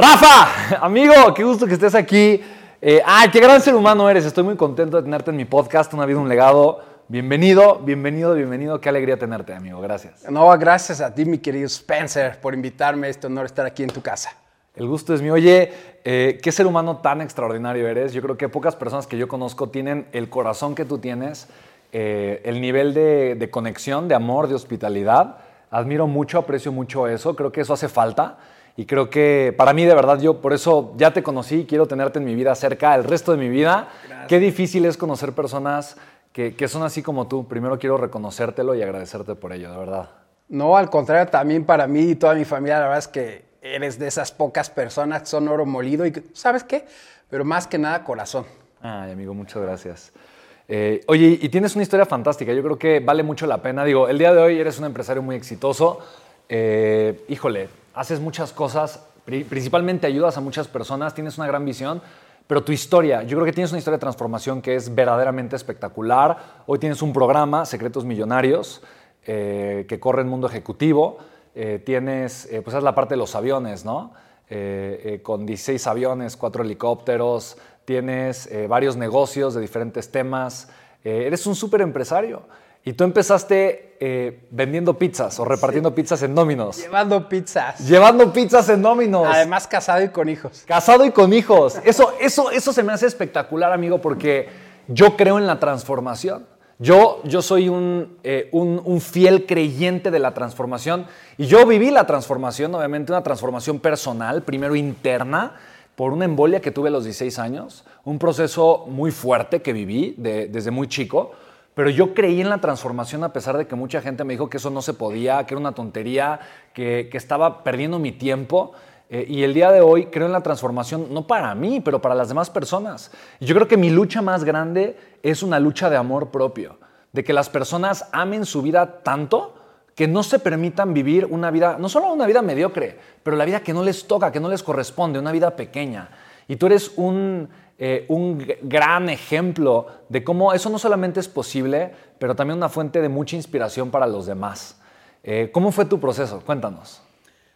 Rafa, amigo, qué gusto que estés aquí. Eh, ay, qué gran ser humano eres. Estoy muy contento de tenerte en mi podcast, Una vida, un legado. Bienvenido, bienvenido, bienvenido. Qué alegría tenerte, amigo. Gracias. No, gracias a ti, mi querido Spencer, por invitarme. Este honor estar aquí en tu casa. El gusto es mío. Oye, eh, qué ser humano tan extraordinario eres. Yo creo que pocas personas que yo conozco tienen el corazón que tú tienes, eh, el nivel de, de conexión, de amor, de hospitalidad. Admiro mucho, aprecio mucho eso. Creo que eso hace falta. Y creo que para mí, de verdad, yo por eso ya te conocí, quiero tenerte en mi vida cerca el resto de mi vida. Qué difícil es conocer personas que, que son así como tú. Primero quiero reconocértelo y agradecerte por ello, de verdad. No, al contrario, también para mí y toda mi familia, la verdad es que eres de esas pocas personas que son oro molido y ¿sabes qué? Pero más que nada, corazón. Ay, amigo, muchas gracias. Eh, oye, y tienes una historia fantástica. Yo creo que vale mucho la pena. Digo, el día de hoy eres un empresario muy exitoso. Eh, híjole, haces muchas cosas, principalmente ayudas a muchas personas, tienes una gran visión, pero tu historia, yo creo que tienes una historia de transformación que es verdaderamente espectacular. Hoy tienes un programa, Secretos Millonarios, eh, que corre el mundo ejecutivo. Eh, tienes, eh, pues es la parte de los aviones, ¿no? con 16 aviones, 4 helicópteros, tienes varios negocios de diferentes temas. eres un súper empresario. Y tú empezaste eh, vendiendo pizzas o repartiendo pizzas en Dominos. Llevando pizzas. Llevando pizzas en Dominos. Además, casado y con hijos. Casado y con hijos. Eso, eso, eso se me hace espectacular, amigo, porque yo creo en la transformación. Yo, yo soy un, eh, un, un, fiel creyente de la transformación y yo viví la transformación, obviamente una transformación personal, primero interna, por una embolia que tuve a los 16 años, un proceso muy fuerte que viví de, desde muy chico, pero yo creí en la transformación a pesar de que mucha gente me dijo que eso no se podía, que era una tontería, que, estaba perdiendo mi tiempo. Eh, y el día de hoy creo en la transformación, no para mí, pero para las demás personas. Y yo creo que mi lucha más grande es una lucha de amor propio, de que las personas amen su vida tanto que no se permitan vivir una vida, no solo una vida mediocre, pero la vida que no les toca, que no les corresponde, una vida pequeña. Y tú eres un eh, un gran ejemplo de cómo eso no solamente es posible, pero también una fuente de mucha inspiración para los demás. Eh, ¿Cómo fue tu proceso? Cuéntanos.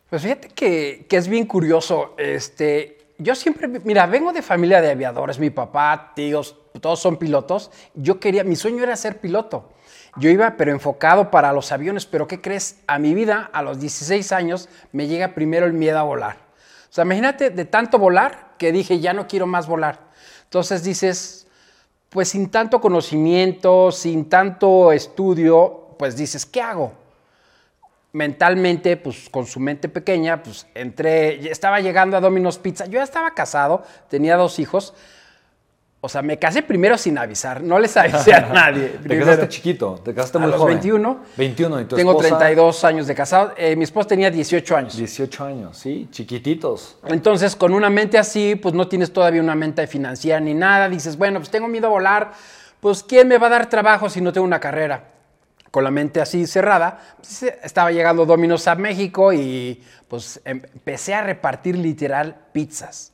Pues fíjate que, que, es bien curioso. Este, yo siempre, mira, vengo de familia de aviadores, mi papá, tíos, todos son pilotos. Yo quería, mi sueño era ser piloto. Yo iba, pero enfocado para los aviones, pero ¿qué crees? A mi vida, a los 16 años, me llega primero el miedo a volar. O sea, imagínate de tanto volar que dije, ya no quiero más volar. Entonces dices, pues sin tanto conocimiento, sin tanto estudio, pues dices, ¿qué hago? Mentalmente, pues con su mente pequeña, pues entré, estaba llegando a Domino's Pizza, yo ya estaba casado, tenía dos hijos, o sea, me casé primero sin avisar, no les avisé a nadie. te casaste chiquito, te casaste muy a los 21. 21, ¿y tu Tengo 32 años de casado. Eh, mi esposa tenía 18 años. 18 años, sí, chiquititos. Entonces, con una mente así, pues no tienes todavía una mente financiera ni nada. Dices, bueno, pues tengo miedo a volar. Pues, ¿quién me va a dar trabajo si no tengo una carrera? Con la mente así cerrada, pues, estaba llegando Dominos a México y pues empecé a repartir literal pizzas.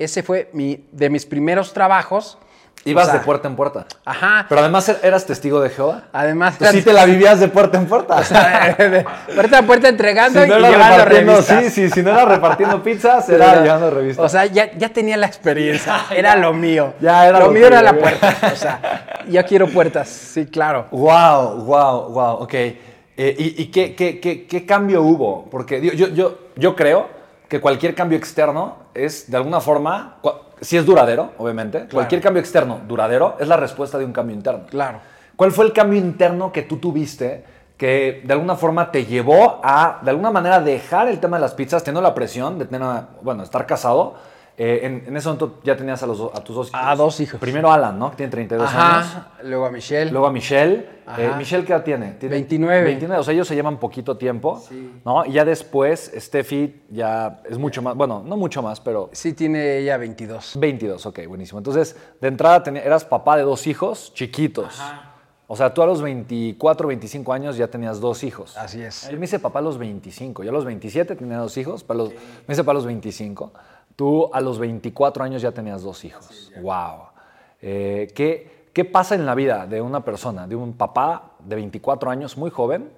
Ese fue mi, de mis primeros trabajos. Ibas de puerta en puerta. Ajá. Pero además er, eras testigo de Jehová. Además. Pues sí te la vivías de puerta en puerta. O sea, de puerta en puerta entregando y llevando revistas. Sí, sí, si no era repartiendo pizzas, era, llevando revistas. O sea, ya, ya tenía la experiencia. Era lo mío. Ya era lo, lo mío era la puerta. O sea, ya quiero puertas. Sí, claro. Wow, wow, wow. Ok. Eh, ¿Y, y qué, qué, qué, qué, cambio hubo? Porque yo, yo, yo creo que cualquier cambio externo es, de alguna forma, si es duradero, obviamente, cualquier cambio externo duradero es la respuesta de un cambio interno. Claro. ¿Cuál fue el cambio interno que tú tuviste que de alguna forma te llevó a, de alguna manera, dejar el tema de las pizzas, teniendo la presión de tener, bueno, estar casado, eh, en, ese momento ya tenías a, los, a tus dos hijos. A dos hijos. Primero Alan, ¿no? Que tiene 32 años. Luego a Michelle. Luego a Michelle. Eh, ¿Michelle qué edad tiene? tiene? 29. 29. O sea, ellos se llevan poquito tiempo. ¿no? Y ya después, Steffi ya es mucho más. Bueno, no mucho más, pero. Sí, tiene ella 22. 22, ok, buenísimo. Entonces, de entrada eras papá de dos hijos chiquitos. Ajá. O sea, tú a los 24, 25 años ya tenías dos hijos. Así es. Yo me hice papá a los 25. Yo a los 27 tenía dos hijos. Para los, Me hice papá a los 25. Tú a los 24 años ya tenías dos hijos. ¡Wow! Eh, ¿qué, ¿Qué pasa en la vida de una persona, de un papá de 24 años, muy joven,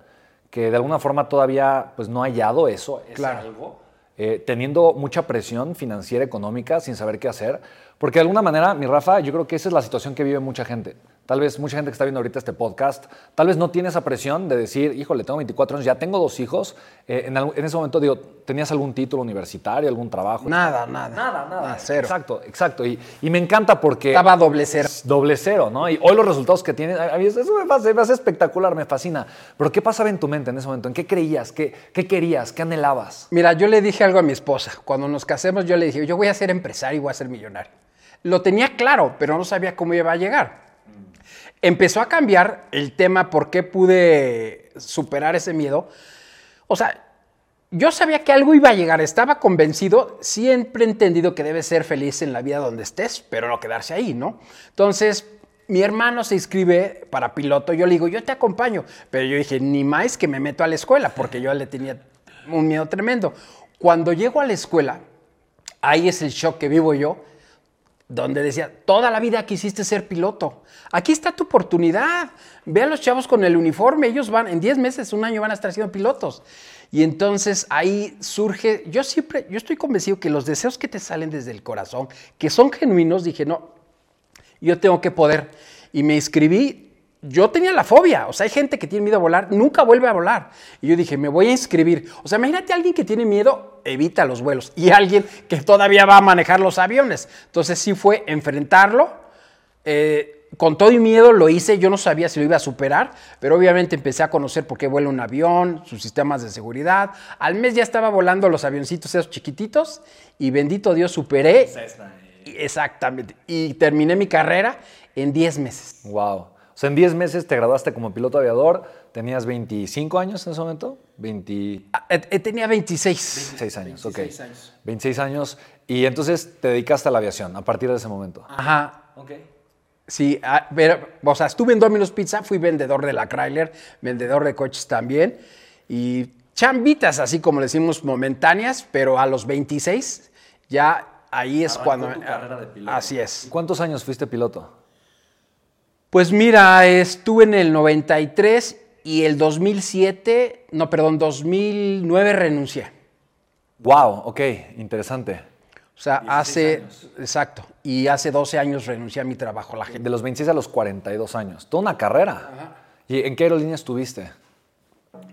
que de alguna forma todavía pues, no ha hallado eso? claro. algo. eh, teniendo mucha presión financiera, económica, sin saber qué hacer. Porque de alguna manera, mi Rafa, yo creo que esa es la situación que vive mucha gente. Tal vez mucha gente que está viendo ahorita este podcast, tal vez no tiene esa presión de decir, híjole, tengo 24 años, ya tengo dos hijos. Eh, en, en, ese momento, digo, ¿tenías algún título universitario, algún trabajo? Nada, nada. Nada, nada. Cero. Exacto, exacto. Y, y, me encanta porque... Estaba doble cero. Doble cero, ¿no? Y hoy los resultados que tienes, a mí eso me hace, me hace espectacular, me fascina. Pero ¿qué pasaba en tu mente en ese momento? ¿En qué creías? ¿Qué, ¿Qué querías? ¿Qué anhelabas? Mira, yo le dije algo a mi esposa. Cuando nos casemos, yo le dije, yo voy a ser empresario y voy a ser millonario. Lo tenía claro, pero no sabía cómo iba a llegar empezó a cambiar el tema por qué pude superar ese miedo. O sea, yo sabía que algo iba a llegar, estaba convencido, siempre he entendido que debes ser feliz en la vida donde estés, pero no quedarse ahí, ¿no? Entonces, mi hermano se inscribe para piloto, yo le digo, yo te acompaño, pero yo dije, ni más que me meto a la escuela, porque yo le tenía un miedo tremendo. Cuando llego a la escuela, ahí es el shock que vivo yo, donde decía, toda la vida quisiste ser piloto. Aquí está tu oportunidad. Ve a los chavos con el uniforme, ellos van, en 10 meses, un año van a estar siendo pilotos. Y entonces ahí surge, yo siempre, yo estoy convencido que los deseos que te salen desde el corazón, que son genuinos, dije, no, yo tengo que poder. Y me inscribí yo tenía la fobia. O sea, hay gente que tiene miedo a volar, nunca vuelve a volar. Y yo dije, me voy a inscribir. O sea, imagínate a alguien que tiene miedo, evita los vuelos. Y alguien que todavía va a manejar los aviones. Entonces sí fue enfrentarlo. Eh, con todo y miedo lo hice, yo no sabía si lo iba a superar, pero obviamente empecé a conocer por qué vuela un avión, sus sistemas de seguridad. Al mes ya estaba volando los avioncitos esos chiquititos y bendito Dios superé. Exactamente. Y terminé mi carrera en 10 meses. Wow. O sea, en 10 meses te graduaste como piloto aviador, tenías 25 años en ese momento. 20... Ah, eh, eh, tenía 26. 26 años, 26 Años. 26 años. Y entonces te dedicaste a la aviación a partir de ese momento. Ajá. Ok. Sí, ah, pero, o sea, estuve en Domino's Pizza, fui vendedor de la Chrysler, vendedor de coches también. Y chambitas, así como decimos, momentáneas, pero a los 26 ya ahí es cuando... Tu carrera de piloto. Así es. ¿Cuántos años fuiste piloto? Pues mira, estuve en el 93 y el 2007, no, perdón, 2009 renuncié. Wow, ok, interesante. O sea, hace, exacto, y hace 12 años renuncié a mi trabajo. La gente. De los 26 a los 42 años, toda una carrera. ¿Y en qué aerolínea estuviste?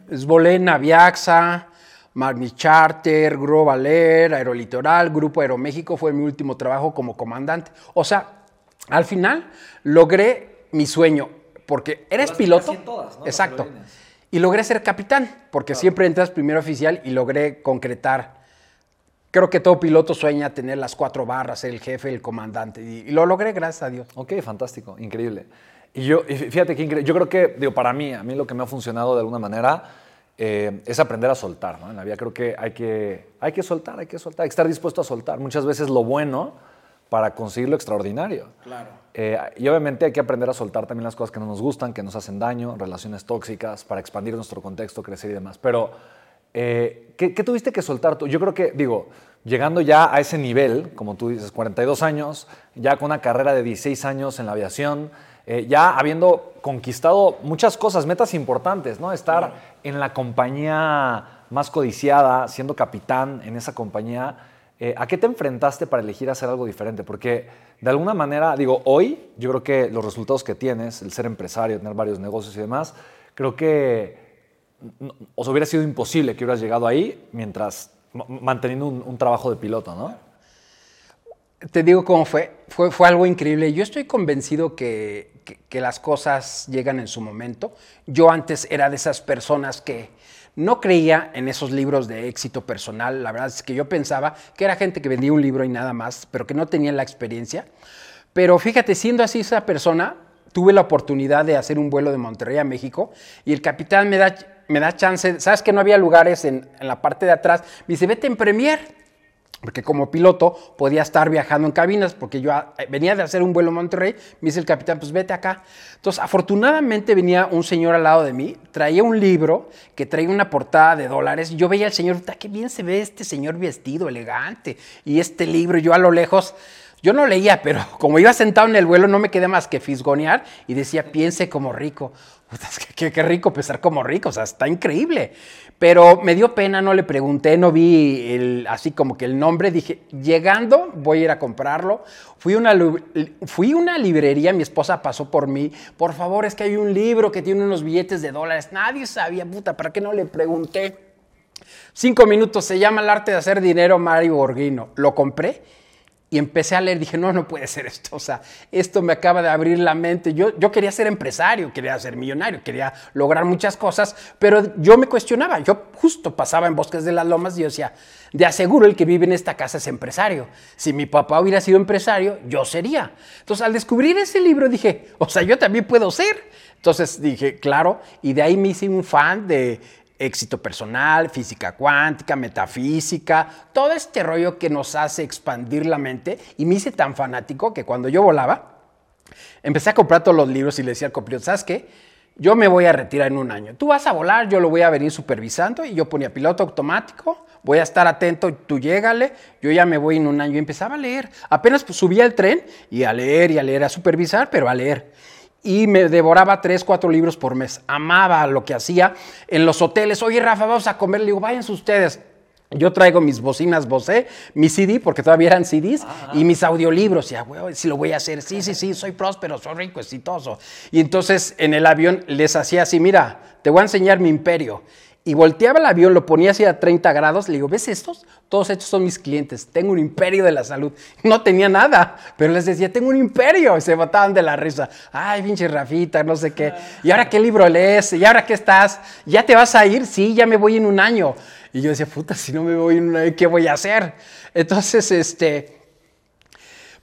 Es volé en Aviaxa, Marmi Charter, Grupo Valer, Aerolitoral, Grupo Aeroméxico, fue mi último trabajo como comandante. O sea, al final logré mi sueño, porque eres piloto. Todas, ¿no? Exacto. Y logré ser capitán, porque siempre entras primero oficial y logré concretar. Creo que todo piloto sueña tener las cuatro barras, ser el jefe, el comandante. Y, lo logré, gracias a Dios. Ok, fantástico, increíble. Y yo, fíjate que increíble. Yo creo que, digo, para mí, a mí lo que me ha funcionado de alguna manera eh, es aprender a soltar, ¿no? En la vida creo que hay, que hay que soltar, hay que soltar, hay que estar dispuesto a soltar. Muchas veces lo bueno para conseguir lo extraordinario. Claro. Eh, y obviamente hay que aprender a soltar también las cosas que no nos gustan, que nos hacen daño, relaciones tóxicas, para expandir nuestro contexto, crecer y demás. Pero, eh, ¿qué, tuviste que soltar tú? Yo creo que, digo, llegando ya a ese nivel, como tú dices, 42 años, ya con una carrera de 16 años en la aviación, eh, ya habiendo conquistado muchas cosas, metas importantes, ¿no? Estar en la compañía más codiciada, siendo capitán en esa compañía eh, ¿A qué te enfrentaste para elegir hacer algo diferente? Porque de alguna manera, digo, hoy yo creo que los resultados que tienes, el ser empresario, tener varios negocios y demás, creo que os hubiera sido imposible que hubieras llegado ahí mientras manteniendo un, trabajo de piloto, ¿no? Te digo cómo fue. fue. Fue algo increíble. Yo estoy convencido que, que las cosas llegan en su momento. Yo antes era de esas personas que no creía en esos libros de éxito personal. La verdad es que yo pensaba que era gente que vendía un libro y nada más, pero que no tenía la experiencia. Pero fíjate, siendo así esa persona, tuve la oportunidad de hacer un vuelo de Monterrey a México y el capitán me da, me da chance, sabes que no había lugares en, en la parte de atrás, me dice, vete en Premier porque como piloto podía estar viajando en cabinas, porque yo ah, venía de hacer un vuelo a Monterrey, me dice el capitán, pues vete acá. Entonces, afortunadamente venía un señor al lado de mí, traía un libro que traía una portada de dólares, yo veía al señor, qué bien se ve este señor vestido, elegante, y este libro, yo a lo lejos, Yo no leía, pero como iba sentado en el vuelo no me quedé más que fisgonear y decía, piense como rico. Qué, qué, rico pensar como rico, o sea, está increíble. Pero me dio pena, no le pregunté, no vi el, así como que el nombre. Dije, llegando voy a ir a comprarlo. Fui a una, fui una librería, mi esposa pasó por mí. Por favor, es que hay un libro que tiene unos billetes de dólares. Nadie sabía, puta, ¿para qué no le pregunté? Cinco minutos, se llama El arte de hacer dinero, Mario Borghino. Lo compré y empecé a leer, dije, no, no puede ser esto, o sea, esto me acaba de abrir la mente. Yo, yo quería ser empresario, quería ser millonario, quería lograr muchas cosas, pero yo me cuestionaba, yo justo pasaba en Bosques de las Lomas y yo decía, de aseguro el que vive en esta casa es empresario. Si mi papá hubiera sido empresario, yo sería. Entonces, al descubrir ese libro dije, o sea, yo también puedo ser. Entonces dije, claro, y de ahí me hice un fan de éxito personal, física cuántica, metafísica, todo este rollo que nos hace expandir la mente. Y me hice tan fanático que cuando yo volaba, empecé a comprar todos los libros y le decía al copiloto, ¿sabes qué? Yo me voy a retirar en un año. Tú vas a volar, yo lo voy a venir supervisando y yo ponía piloto automático, voy a estar atento, tú llégale, yo ya me voy en un año. Y empezaba a leer. Apenas subía el tren y a leer y a leer, a supervisar, pero a leer y me devoraba tres, cuatro libros por mes. Amaba lo que hacía en los hoteles. Oye, Rafa, vamos a comer. Le digo, váyanse ustedes. Yo traigo mis bocinas Bose, mi CD, porque todavía eran CDs, y mis audiolibros. Y ya, güey, si lo voy a hacer. Sí, sí, sí, soy próspero, soy rico, exitoso. Y entonces en el avión les hacía así, mira, te voy a enseñar mi imperio y volteaba el avión, lo ponía así a 30 grados, le digo, ¿ves estos? Todos estos son mis clientes, tengo un imperio de la salud. No tenía nada, pero les decía, tengo un imperio, y se botaban de la risa. Ay, pinche Rafita, no sé qué. ¿Y ahora qué libro lees? ¿Y ahora qué estás? ¿Ya te vas a ir? Sí, ya me voy en un año. Y yo decía, puta, si no me voy en un año, ¿qué voy a hacer? Entonces, este,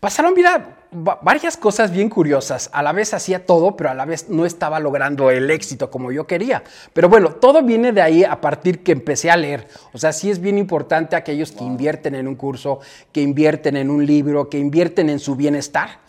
pasaron, mira, varias cosas bien curiosas. A la vez hacía todo, pero a la vez no estaba logrando el éxito como yo quería. Pero bueno, todo viene de ahí a partir que empecé a leer. O sea, sí es bien importante aquellos que invierten en un curso, que invierten en un libro, que invierten en su bienestar.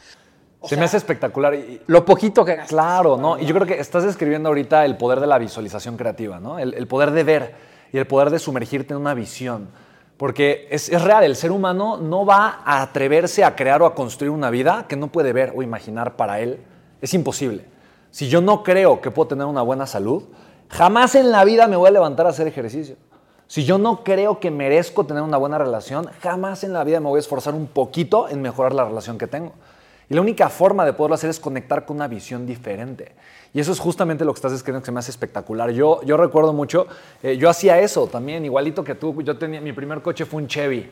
Se me hace espectacular. lo poquito que Claro, ¿no? Y yo creo que estás describiendo ahorita el poder de la visualización creativa, ¿no? el poder de ver y el poder de sumergirte en una visión. Porque es, real, el ser humano no va a atreverse a crear o a construir una vida que no puede ver o imaginar para él. Es imposible. Si yo no creo que puedo tener una buena salud, jamás en la vida me voy a levantar a hacer ejercicio. Si yo no creo que merezco tener una buena relación, jamás en la vida me voy a esforzar un poquito en mejorar la relación que tengo. Y la única forma de poderlo hacer es conectar con una visión diferente. Y eso es justamente lo que estás describiendo que se me hace espectacular. Yo, yo recuerdo mucho, eh, yo hacía eso también, igualito que tú. Yo tenía, mi primer coche fue un Chevy.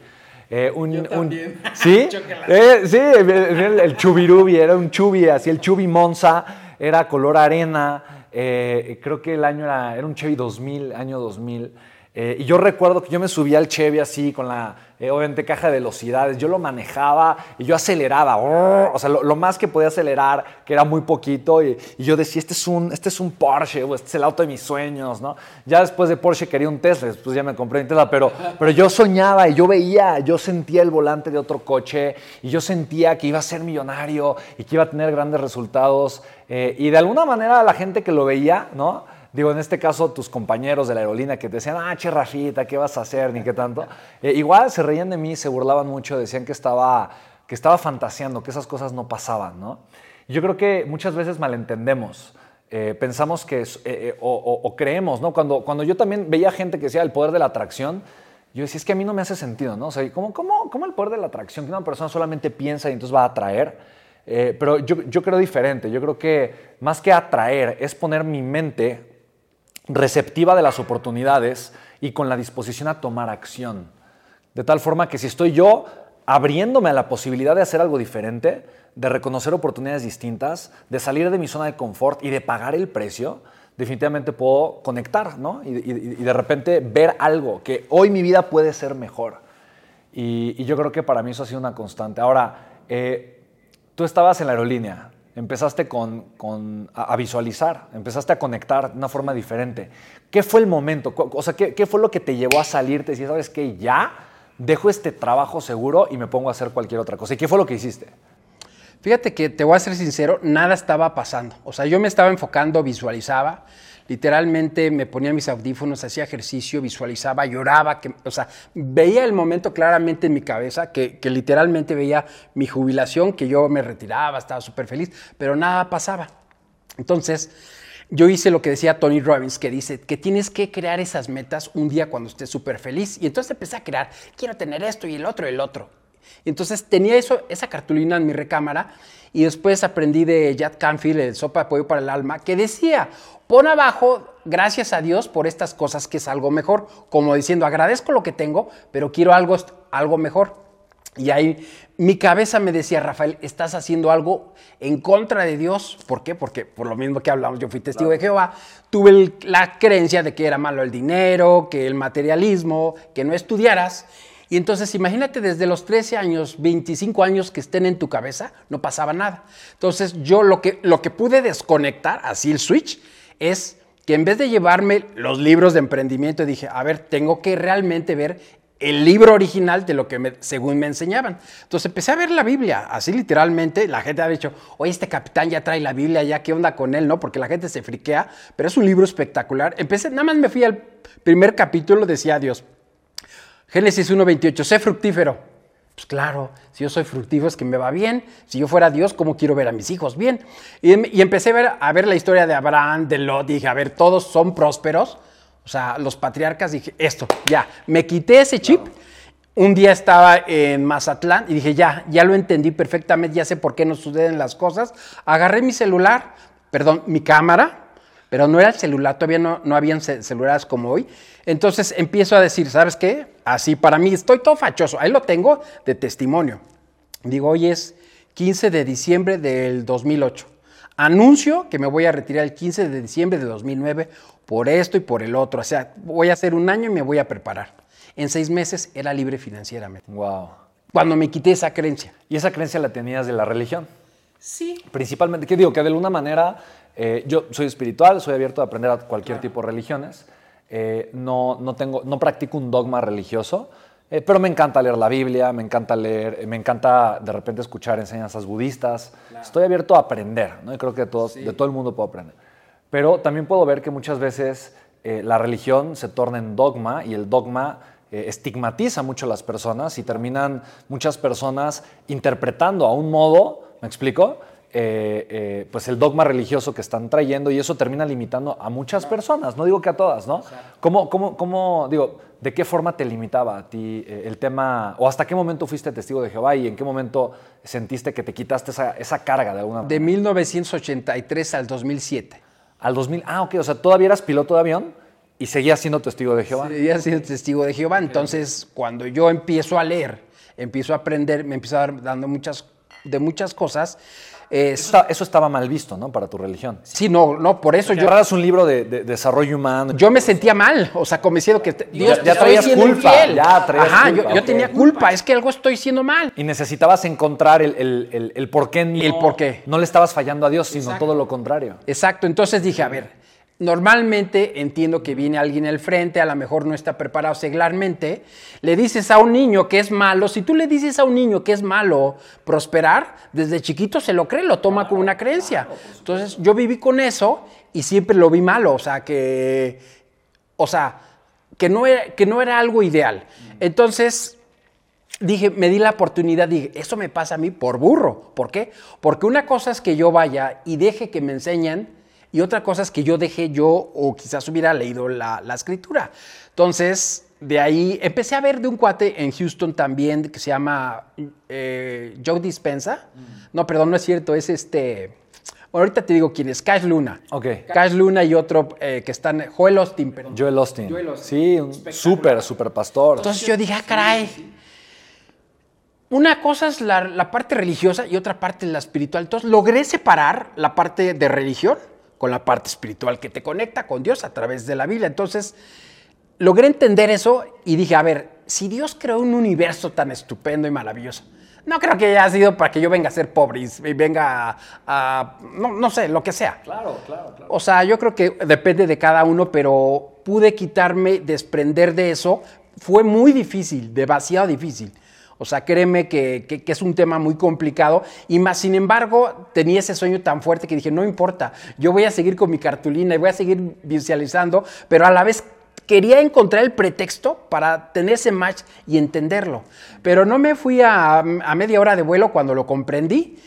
Eh, un, yo también. ¿Sí? Eh, sí, el, el, Chubirubi, era un Chubi, así el Chubi Monza, era color arena. creo que el año era, era un Chevy 2000, año 2000. Y yo recuerdo que yo me subía al Chevy así, con la eh, obviamente caja de velocidades, yo lo manejaba y yo aceleraba, o sea, lo, más que podía acelerar, que era muy poquito, y, yo decía, este es, un, este es un Porsche, o este es el auto de mis sueños, ¿no? Ya después de Porsche quería un Tesla, después ya me compré un Tesla, pero, pero yo soñaba y yo veía, yo sentía el volante de otro coche y yo sentía que iba a ser millonario y que iba a tener grandes resultados, eh, y de alguna manera la gente que lo veía, ¿no? Digo, en este caso, tus compañeros de la aerolínea que te decían, ah, che, Rafita, ¿qué vas a hacer? Ni qué tanto. Eh, igual se reían de mí, se burlaban mucho, decían que estaba, que estaba fantaseando, que esas cosas no pasaban, ¿no? Yo creo que muchas veces malentendemos. Eh, pensamos que, eh, o, creemos, ¿no? Cuando, cuando yo también veía gente que decía el poder de la atracción, yo decía, es que a mí no me hace sentido, ¿no? O sea, ¿cómo, cómo, cómo el poder de la atracción? Que una persona solamente piensa y entonces va a atraer. pero yo, yo creo diferente. Yo creo que más que atraer es poner mi mente receptiva de las oportunidades y con la disposición a tomar acción. De tal forma que si estoy yo abriéndome a la posibilidad de hacer algo diferente, de reconocer oportunidades distintas, de salir de mi zona de confort y de pagar el precio, definitivamente puedo conectar, ¿no? Y, de repente ver algo, que hoy mi vida puede ser mejor. Y, yo creo que para mí eso ha sido una constante. Ahora, eh, tú estabas en la aerolínea, empezaste con, a, visualizar, empezaste a conectar de una forma diferente. ¿Qué fue el momento? O sea, ¿qué, fue lo que te llevó a salirte decir, sabes qué, ya dejo este trabajo seguro y me pongo a hacer cualquier otra cosa? ¿Y qué fue lo que hiciste? Fíjate que te voy a ser sincero, nada estaba pasando. O sea, yo me estaba enfocando, visualizaba, literalmente me ponía mis audífonos, hacía ejercicio, visualizaba, lloraba, que, o sea, veía el momento claramente en mi cabeza, que, que literalmente veía mi jubilación, que yo me retiraba, estaba súper feliz, pero nada pasaba. Entonces, yo hice lo que decía Tony Robbins, que dice que tienes que crear esas metas un día cuando estés súper feliz. Y entonces empecé a crear, quiero tener esto y el otro el otro. Y entonces tenía eso, esa cartulina en mi recámara y después aprendí de Jack Canfield, el Sopa de Pollo para el Alma, que decía, pon abajo, gracias a Dios por estas cosas que es algo mejor, como diciendo, agradezco lo que tengo, pero quiero algo, algo mejor. Y ahí mi cabeza me decía, Rafael, estás haciendo algo en contra de Dios. ¿Por qué? Porque por lo mismo que hablamos, yo fui testigo de Jehová, tuve la creencia de que era malo el dinero, que el materialismo, que no estudiaras. Y entonces imagínate desde los 13 años, 25 años que estén en tu cabeza, no pasaba nada. Entonces yo lo que, lo que pude desconectar, así el switch, es que en vez de llevarme los libros de emprendimiento, dije, a ver, tengo que realmente ver el libro original de lo que según me enseñaban. Entonces empecé a ver la Biblia, así literalmente. La gente ha dicho, oye, este capitán ya trae la Biblia, ya, ¿qué onda con él? ¿No? Porque la gente se friquea, pero es un libro espectacular. Empecé, nada más me fui al primer capítulo, decía Dios, Génesis 1.28, sé fructífero. Pues claro, si yo soy fructífero es que me va bien. Si yo fuera Dios, ¿cómo quiero ver a mis hijos bien? Y, empecé a ver, a ver la historia de Abraham, de Lot, dije, a ver, todos son prósperos o sea, los patriarcas dije, esto, ya, me quité ese chip. Un día estaba en Mazatlán y dije, ya, ya lo entendí perfectamente, ya sé por qué no suceden las cosas. Agarré mi celular, perdón, mi cámara, pero no era el celular, todavía no, no habían celulares como hoy. Entonces empiezo a decir, ¿sabes qué? Así para mí, estoy todo fachoso, ahí lo tengo de testimonio. Digo, hoy es 15 de diciembre del 2008. Anuncio que me voy a retirar el 15 de diciembre de 2009 por esto y por el otro. O sea, voy a hacer un año y me voy a preparar. En seis meses era libre financieramente. Wow. Cuando me quité esa creencia. ¿Y esa creencia la tenías de la religión? Sí. Principalmente, ¿qué digo? Que de alguna manera eh, yo soy espiritual, soy abierto a aprender a cualquier tipo de religiones. Eh, no, no, tengo, no practico un dogma religioso, eh, pero me encanta leer la Biblia, me encanta leer, me encanta de repente escuchar enseñanzas budistas. Estoy abierto a aprender, ¿no? Y creo que de, todos, de todo el mundo puedo aprender. Pero también puedo ver que muchas veces eh, la religión se torna en dogma y el dogma eh, estigmatiza mucho a las personas y terminan muchas personas interpretando a un modo, ¿me explico? Eh, pues el dogma religioso que están trayendo y eso termina limitando a muchas personas, no digo que a todas, ¿no? ¿Cómo, cómo, cómo digo, de qué forma te limitaba a ti el tema, o hasta qué momento fuiste testigo de Jehová y en qué momento sentiste que te quitaste esa, esa carga de alguna De 1983 al 2007. Al 2000, ah, ok, o sea, todavía eras piloto de avión y seguías siendo testigo de Jehová. Seguía siendo testigo de Jehová. Entonces, cuando yo empiezo a leer, empiezo a aprender, me empiezo a dar dando muchas, de muchas cosas, eso, estaba mal visto, ¿no? Para tu religión. Sí, no, no, por eso yo. un libro de, desarrollo humano. Yo me sentía mal, o sea, como diciendo que Dios ya, traías culpa. Ya traías Ajá, Yo, tenía culpa, es que algo estoy haciendo mal. Y necesitabas encontrar el, el, por qué no, el por qué. no le estabas fallando a Dios, sino todo lo contrario. Exacto, entonces dije, a ver, Normalmente entiendo que viene alguien al frente, a lo mejor no está preparado seglarmente. Le dices a un niño que es malo, si tú le dices a un niño que es malo prosperar, desde chiquito se lo cree, lo toma como una creencia. Entonces yo viví con eso y siempre lo vi malo, o sea, que, o sea, que, no, era, que no era algo ideal. Entonces dije, me di la oportunidad, dije, eso me pasa a mí por burro. ¿Por qué? Porque una cosa es que yo vaya y deje que me enseñen y otra cosa es que yo dejé yo o quizás hubiera leído la, escritura. Entonces, de ahí empecé a ver de un cuate en Houston también que se llama eh, Joe Dispensa. No, perdón, no es cierto, es este... Bueno, ahorita te digo quién es, Cash Luna. Ok. Cash Luna y otro eh, que están, Joel Austin, perdón. Joel Austin. Joel Austin. Sí, un súper, súper pastor. Entonces yo dije, ah, caray. Una cosa es la, la parte religiosa y otra parte la espiritual. Entonces logré separar la parte de religión con la parte espiritual que te conecta con Dios a través de la Biblia. Entonces, logré entender eso y dije, a ver, si Dios creó un universo tan estupendo y maravilloso, no creo que haya sido para que yo venga a ser pobre y venga a, no, sé, lo que sea. Claro, claro, claro. O sea, yo creo que depende de cada uno, pero pude quitarme, desprender de eso. Fue muy difícil, demasiado difícil. O sea, créeme que, es un tema muy complicado y más, sin embargo, tenía ese sueño tan fuerte que dije, no importa, yo voy a seguir con mi cartulina y voy a seguir visualizando, pero a la vez quería encontrar el pretexto para tener ese match y entenderlo. Pero no me fui a, a media hora de vuelo cuando lo comprendí.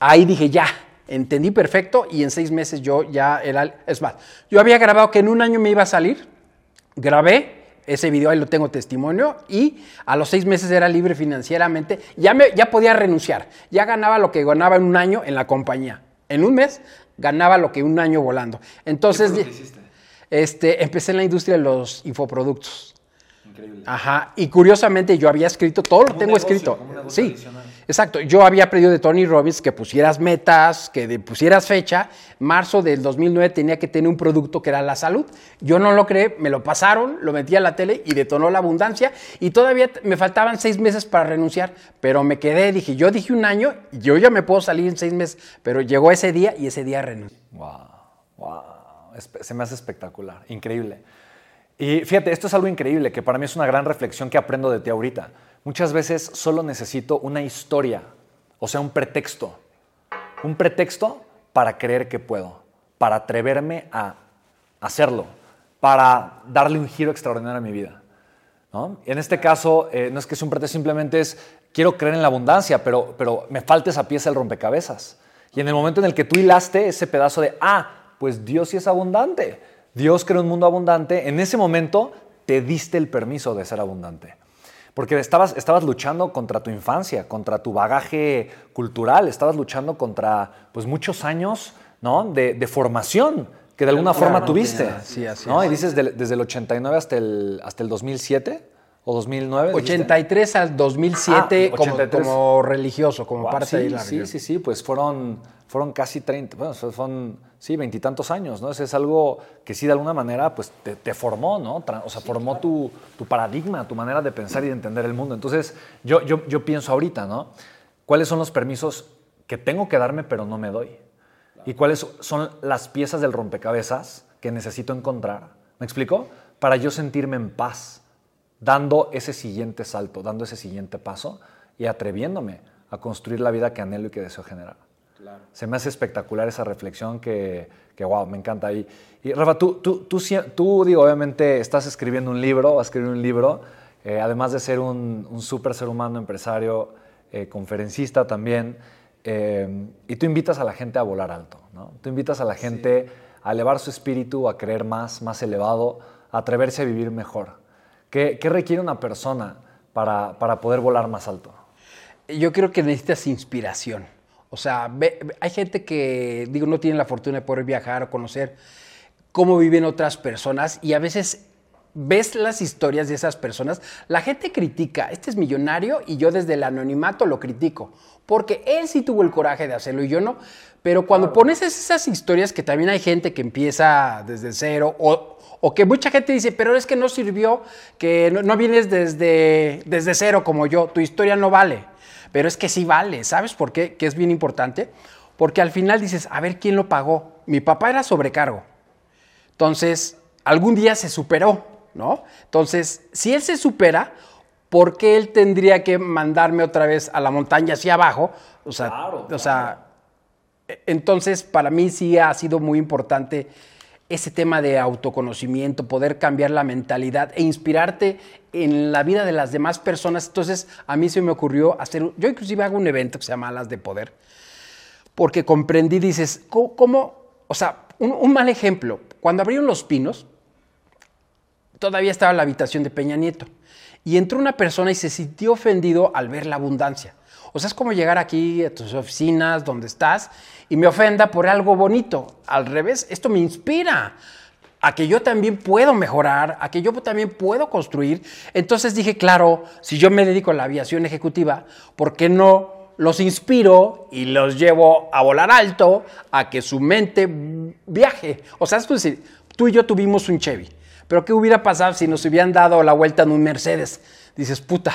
Ahí dije, ya, entendí perfecto y en seis meses yo ya era... Es más, yo había grabado que en un año me iba a salir, grabé ese video, ahí lo tengo testimonio, y a los seis meses era libre financieramente, ya, me, ya podía renunciar, ya ganaba lo que ganaba en un año en la compañía. En un mes ganaba lo que un año volando. Entonces, este, empecé en la industria de los infoproductos. Increíble. Ajá. Y curiosamente yo había escrito, todo lo tengo escrito. Sí. Exacto. Yo había pedido de Tony Robbins que pusieras metas, que pusieras fecha. Marzo del 2009 tenía que tener un producto que era la salud. Yo no lo creé, me lo pasaron, lo metí a la tele y detonó la abundancia. Y todavía me faltaban seis meses para renunciar, pero me quedé, dije, yo dije un año, yo ya me puedo salir en seis meses, pero llegó ese día y ese día renuncié. Wow, wow se me hace espectacular, increíble. Y fíjate, esto es algo increíble, que para mí es una gran reflexión que aprendo de ti ahorita. Muchas veces solo necesito una historia, o sea, un pretexto. Un pretexto para creer que puedo, para atreverme a hacerlo, para darle un giro extraordinario a mi vida. ¿no? En este caso, eh, no es que sea un pretexto, simplemente es, quiero creer en la abundancia, pero, pero me falta esa pieza del rompecabezas. Y en el momento en el que tú hilaste ese pedazo de, ah, pues Dios sí es abundante. Dios creó un mundo abundante. En ese momento te diste el permiso de ser abundante. Porque estabas, estabas luchando contra tu infancia, contra tu bagaje cultural, estabas luchando contra pues, muchos años ¿no? de, formación que de alguna forma tuviste. Sí, así ¿no? Y dices desde el 89 hasta el, hasta el 2007 o 2009. 83 al 2007 ah, como, religioso, como parte de la Sí, sí, sí, pues fueron, fueron casi 30, bueno, fueron, sí, veintitantos años, ¿no? Eso es algo que sí de alguna manera pues te, formó, ¿no? O sea, formó tu, paradigma, tu manera de pensar y de entender el mundo. Entonces, yo, yo, yo pienso ahorita, ¿no? ¿Cuáles son los permisos que tengo que darme pero no me doy? ¿Y cuáles son las piezas del rompecabezas que necesito encontrar? ¿Me explico? Para yo sentirme en paz dando ese siguiente salto, dando ese siguiente paso y atreviéndome a construir la vida que anhelo y que deseo generar. Se me hace espectacular esa reflexión que, que wow, me encanta. Y, y Rafa, tú, tú, tú, tú, digo, obviamente estás escribiendo un libro, vas a escribir un libro, eh, además de ser un, un súper ser humano, empresario, eh, conferencista también, eh, y tú invitas a la gente a volar alto, ¿no? Tú invitas a la gente a elevar su espíritu, a creer más, más elevado, a atreverse a vivir mejor. ¿Qué, requiere una persona para, poder volar más alto? Yo creo que necesitas inspiración. O sea, hay gente que, digo, no tiene la fortuna de poder viajar o conocer cómo viven otras personas y a veces ves las historias de esas personas, la gente critica, este es millonario y yo desde el anonimato lo critico, porque él sí tuvo el coraje de hacerlo y yo no, pero cuando pones esas historias que también hay gente que empieza desde cero o, o que mucha gente dice, pero es que no sirvió, que no, vienes desde, desde cero como yo, tu historia no vale. Pero es que sí vale, ¿sabes por qué? Que es bien importante. Porque al final dices, a ver quién lo pagó. Mi papá era sobrecargo. Entonces, algún día se superó, ¿no? Entonces, si él se supera, ¿por qué él tendría que mandarme otra vez a la montaña hacia abajo? O sea, o sea e, entonces para mí sí ha sido muy importante ese tema de autoconocimiento, poder cambiar la mentalidad e inspirarte en la vida de las demás personas. Entonces, a mí se me ocurrió hacer, yo inclusive hago un evento que se llama Alas de Poder, porque comprendí, dices, ¿cómo? o sea, un, mal ejemplo, cuando abrieron los pinos, todavía estaba la habitación de Peña Nieto, y entró una persona y se sintió ofendido al ver la abundancia. O sea, es como llegar aquí a tus oficinas, donde estás, y me ofenda por algo bonito. Al revés, esto me inspira a que yo también puedo mejorar, a que yo también puedo construir. Entonces dije, claro, si yo me dedico a la aviación ejecutiva, ¿por qué no los inspiro y los llevo a volar alto, a que su mente viaje? O sea, es decir, tú y yo tuvimos un Chevy, pero ¿qué hubiera pasado si nos hubieran dado la vuelta en un Mercedes? Dices, puta,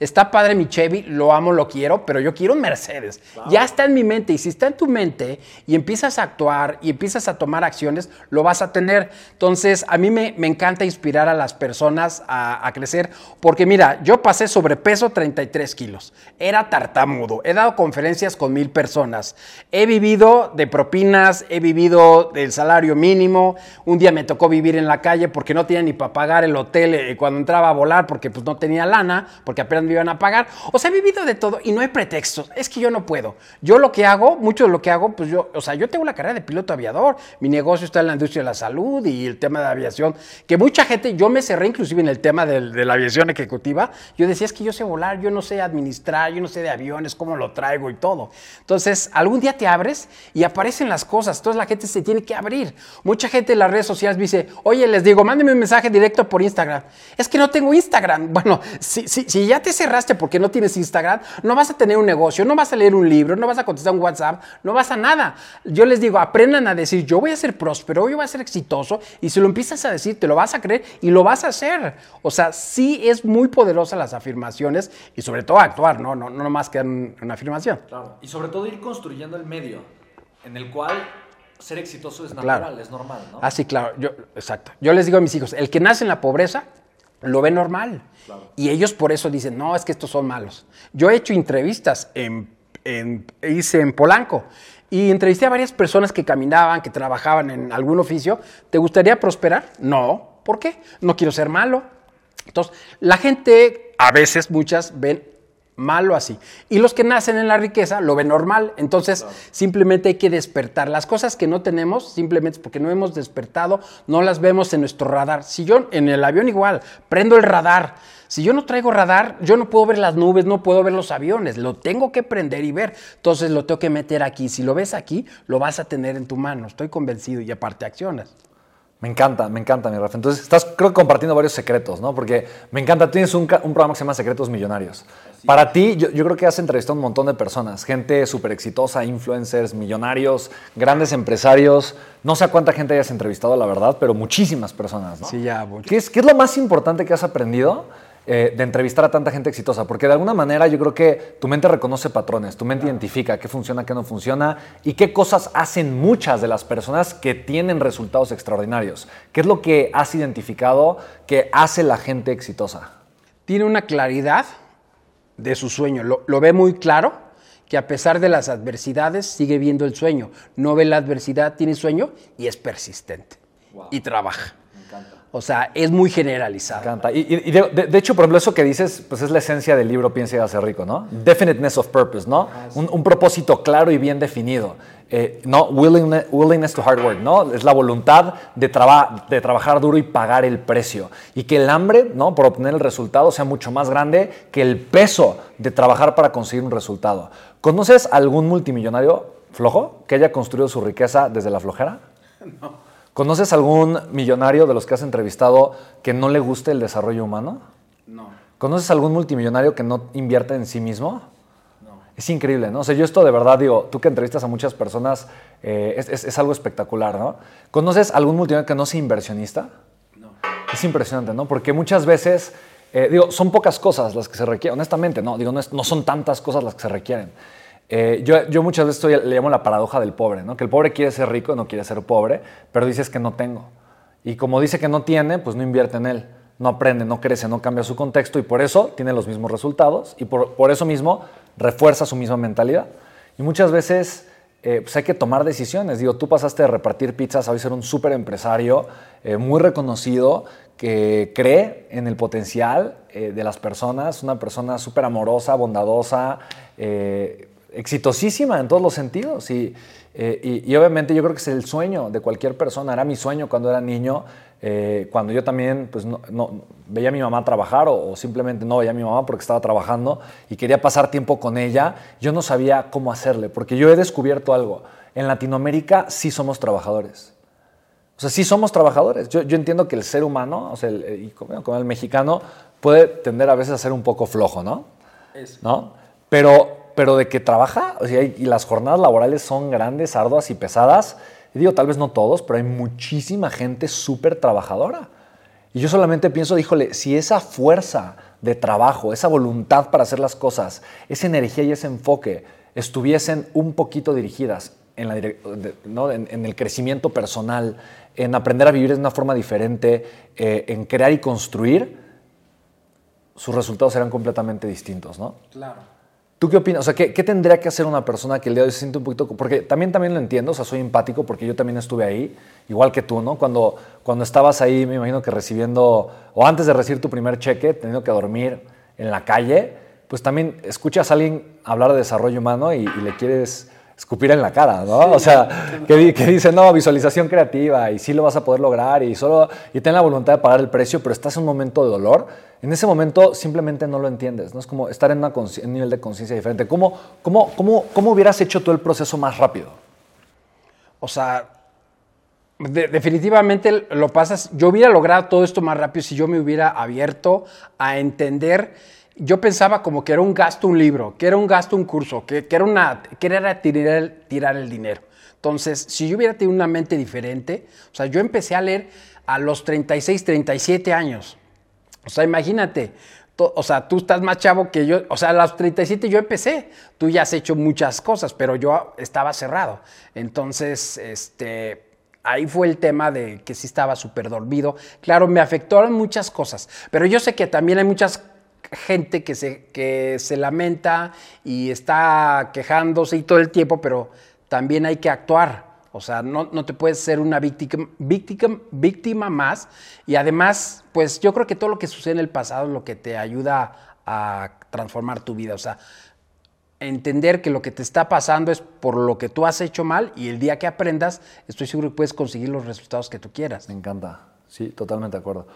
Está padre mi Chevy, lo amo, lo quiero, pero yo quiero un Mercedes. Ya está en mi mente y si está en tu mente y empiezas a actuar y empiezas a tomar acciones, lo vas a tener. Entonces, a mí me, encanta inspirar a las personas a, crecer porque mira, yo pasé sobrepeso 33 kilos, era tartamudo, he dado conferencias con mil personas, he vivido de propinas, he vivido del salario mínimo, un día me tocó vivir en la calle porque no tenía ni para pagar el hotel eh, cuando entraba a volar porque pues no tenía lana, porque apenas iban a pagar. O sea, he vivido de todo y no hay pretextos. Es que yo no puedo. Yo lo que hago, mucho de lo que hago, pues yo, o sea, yo tengo la carrera de piloto aviador. Mi negocio está en la industria de la salud y el tema de aviación. Que mucha gente, yo me cerré inclusive en el tema de, de la aviación ejecutiva. Yo decía, es que yo sé volar, yo no sé administrar, yo no sé de aviones, cómo lo traigo y todo. Entonces, algún día te abres y aparecen las cosas. Entonces, la gente se tiene que abrir. Mucha gente en las redes sociales dice, oye, les digo, mándenme un mensaje directo por Instagram. Es que no tengo Instagram. Bueno, si, si, si ya te cerraste porque no tienes Instagram, no vas a tener un negocio, no vas a leer un libro, no vas a contestar un WhatsApp, no vas a nada. Yo les digo, aprendan a decir, yo voy a ser próspero, yo voy a ser exitoso, y si lo empiezas a decir, te lo vas a creer y lo vas a hacer. O sea, sí es muy poderosa las afirmaciones y sobre todo actuar, no, no, no más que una afirmación. Claro. Y sobre todo ir construyendo el medio en el cual ser exitoso es natural, es normal, ¿no? Ah, sí, claro. Yo, exacto. Yo les digo a mis hijos, el que nace en la pobreza lo ve normal. Y ellos por eso dicen, no, es que estos son malos. Yo he hecho entrevistas, en, hice en Polanco, y entrevisté a varias personas que caminaban, que trabajaban en algún oficio. ¿Te gustaría prosperar? No. ¿Por qué? No quiero ser malo. Entonces, la gente, a veces muchas, ven malo así. Y los que nacen en la riqueza lo ven normal. Entonces, simplemente hay que despertar. Las cosas que no tenemos, simplemente porque no hemos despertado, no las vemos en nuestro radar. Si yo en el avión igual, prendo el radar. Si yo no traigo radar, yo no puedo ver las nubes, no puedo ver los aviones. Lo tengo que prender y ver. Entonces lo tengo que meter aquí. Si lo ves aquí, lo vas a tener en tu mano. Estoy convencido y aparte accionas. Me encanta, me encanta, mi Rafa. Entonces, estás, creo que compartiendo varios secretos, ¿no? Porque me encanta, tienes un, un programa que se llama Secretos Millonarios. Para ti, yo, yo, creo que has entrevistado a un montón de personas, gente súper exitosa, influencers, millonarios, grandes empresarios. No sé a cuánta gente hayas entrevistado, la verdad, pero muchísimas personas, ¿no? Sí, ya. ¿Qué es, ¿Qué es lo más importante que has aprendido eh, de entrevistar a tanta gente exitosa, porque de alguna manera yo creo que tu mente reconoce patrones, tu mente identifica qué funciona, qué no funciona y qué cosas hacen muchas de las personas que tienen resultados extraordinarios. ¿Qué es lo que has identificado que hace la gente exitosa? Tiene una claridad de su sueño, lo, ve muy claro, que a pesar de las adversidades sigue viendo el sueño, no ve la adversidad, tiene sueño y es persistente y trabaja. O sea, es muy generalizado. Me encanta. Y, de, hecho, por ejemplo, eso que dices, pues es la esencia del libro Piensa y hace rico, ¿no? Definiteness of purpose, ¿no? Ah, un, propósito claro y bien definido. Eh, no, willingness, to hard work, ¿no? Es la voluntad de, de trabajar duro y pagar el precio. Y que el hambre, ¿no? Por obtener el resultado sea mucho más grande que el peso de trabajar para conseguir un resultado. ¿Conoces algún multimillonario flojo que haya construido su riqueza desde la flojera? No. ¿Conoces algún millonario de los que has entrevistado que no le guste el desarrollo humano? No. ¿Conoces algún multimillonario que no invierte en sí mismo? No. Es increíble, ¿no? O sea, yo esto de verdad digo, tú que entrevistas a muchas personas, eh, es, algo espectacular, ¿no? ¿Conoces algún multimillonario que no sea inversionista? No. Es impresionante, ¿no? Porque muchas veces, eh, digo, son pocas cosas las que se requieren, honestamente, ¿no? Digo, no, no son tantas cosas las que se requieren. Eh, yo, muchas veces le llamo la paradoja del pobre, ¿no? que el pobre quiere ser rico, no quiere ser pobre, pero dices que no tengo. Y como dice que no tiene, pues no invierte en él, no aprende, no crece, no cambia su contexto y por eso tiene los mismos resultados y por, eso mismo refuerza su misma mentalidad. Y muchas veces eh, pues hay que tomar decisiones. Digo, tú pasaste de repartir pizzas a hoy ser un súper empresario eh, muy reconocido que cree en el potencial de las personas, una persona súper amorosa, bondadosa, exitosísima en todos los sentidos. Eh, y, y, obviamente yo creo que es el sueño de cualquier persona. Era mi sueño cuando era niño, eh, cuando yo también pues, no, veía a mi mamá trabajar o, simplemente no veía a mi mamá porque estaba trabajando y quería pasar tiempo con ella. Yo no sabía cómo hacerle, porque yo he descubierto algo. En Latinoamérica sí somos trabajadores. O sea, sí somos trabajadores. Yo, yo entiendo que el ser humano, o sea, el, y como, el mexicano, puede tender a veces a ser un poco flojo, ¿no? ¿No? Pero pero de que trabaja, y las jornadas laborales son grandes, arduas y pesadas. Y digo, tal vez no todos, pero hay muchísima gente súper trabajadora. Y yo solamente pienso, híjole, si esa fuerza de trabajo, esa voluntad para hacer las cosas, esa energía y ese enfoque estuviesen un poquito dirigidas en, en, el crecimiento personal, en aprender a vivir de una forma diferente, eh, en crear y construir, sus resultados serán completamente distintos, ¿no? Claro. ¿Tú qué opinas? O sea, ¿qué, tendría que hacer una persona que el día de hoy se siente un poquito... Porque también, también lo entiendo, o sea, soy empático porque yo también estuve ahí, igual que tú, ¿no? Cuando, cuando estabas ahí, me imagino que recibiendo, o antes de recibir tu primer cheque, teniendo que dormir en la calle, pues también escuchas a alguien hablar de desarrollo humano y, y le quieres escupir en la cara, ¿no? o sea, que, que, dice, no, visualización creativa y sí lo vas a poder lograr y solo, y ten la voluntad de pagar el precio, pero estás en un momento de dolor, en ese momento simplemente no lo entiendes, ¿no? Es como estar en, un nivel de conciencia diferente. ¿Cómo, cómo, cómo, ¿Cómo hubieras hecho tú el proceso más rápido? O sea, definitivamente lo pasas, yo hubiera logrado todo esto más rápido si yo me hubiera abierto a entender yo pensaba como que era un gasto un libro, que era un gasto un curso, que, era, una, que era tirar el, tirar el dinero. Entonces, si yo hubiera tenido una mente diferente, o sea, yo empecé a leer a los 36, 37 años. O sea, imagínate, o sea, tú estás más chavo que yo, o sea, a los 37 yo empecé, tú ya has hecho muchas cosas, pero yo estaba cerrado. Entonces, este, ahí fue el tema de que sí estaba súper dormido. Claro, me afectaron muchas cosas, pero yo sé que también hay muchas gente que se, que se lamenta y está quejándose y todo el tiempo, pero también hay que actuar. O sea, no, no, te puedes ser una víctima, víctima, víctima más. Y además, pues yo creo que todo lo que sucede en el pasado es lo que te ayuda a transformar tu vida. O sea, entender que lo que te está pasando es por lo que tú has hecho mal y el día que aprendas, estoy seguro que puedes conseguir los resultados que tú quieras. Me encanta. Sí, totalmente de acuerdo.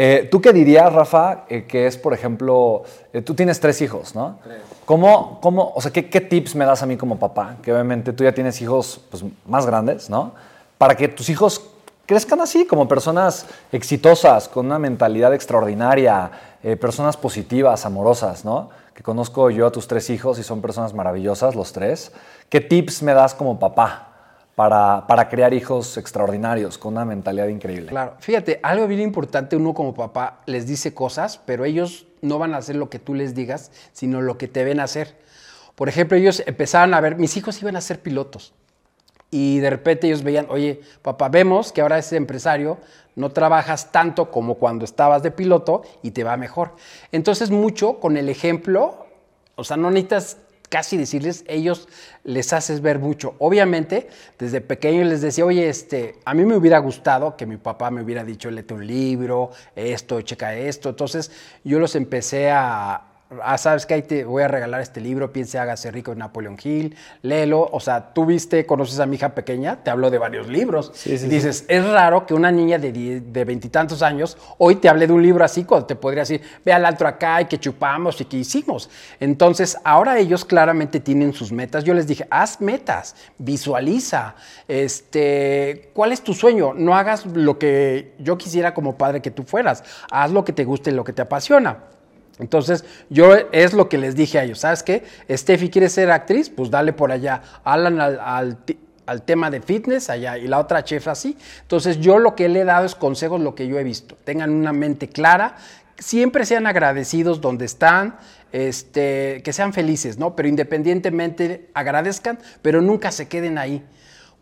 Eh, ¿Tú qué dirías, Rafa, eh, que es, por ejemplo, eh, tú tienes tres hijos, ¿no? ¿Cómo, cómo, o sea, ¿qué, tips me das a mí como papá? Que obviamente tú ya tienes hijos pues, más grandes, ¿no? Para que tus hijos crezcan así, como personas exitosas, con una mentalidad extraordinaria, personas positivas, amorosas, ¿no? Que conozco yo a tus tres hijos y son personas maravillosas, los tres. ¿Qué tips me das como papá? Para, crear hijos extraordinarios, con una mentalidad increíble. Claro, fíjate, algo bien importante, uno como papá les dice cosas, pero ellos no van a hacer lo que tú les digas, sino lo que te ven hacer. Por ejemplo, ellos empezaban a ver, mis hijos iban a ser pilotos. Y de repente ellos veían, oye, papá, vemos que ahora ese empresario, no trabajas tanto como cuando estabas de piloto y te va mejor. Entonces, mucho con el ejemplo, o sea, no necesitas casi decirles, ellos les haces ver mucho. Obviamente, desde pequeño les decía, oye, este, a mí me hubiera gustado que mi papá me hubiera dicho, léete un libro, esto, checa esto. Entonces, yo los empecé a, ah, sabes que ahí te voy a regalar este libro, piense, hágase rico de Napoleon Hill, léelo. O sea, tú viste, conoces a mi hija pequeña, te hablo de varios libros. dices, es raro que una niña de veintitantos años hoy te hable de un libro así cuando te podría decir, ve al alto acá y que chupamos y que hicimos. Entonces, ahora ellos claramente tienen sus metas. Yo les dije, haz metas, visualiza, este, ¿cuál es tu sueño? No hagas lo que yo quisiera como padre que tú fueras, haz lo que te guste, lo que te apasiona. Entonces, yo es lo que les dije a ellos, ¿sabes qué? Steffi quiere ser actriz, pues dale por allá. Alan al, tema de fitness allá y la otra chef así. Entonces, yo lo que le he dado es consejos, lo que yo he visto. Tengan una mente clara, siempre sean agradecidos donde están, este, que sean felices, ¿no? Pero independientemente agradezcan, pero nunca se queden ahí.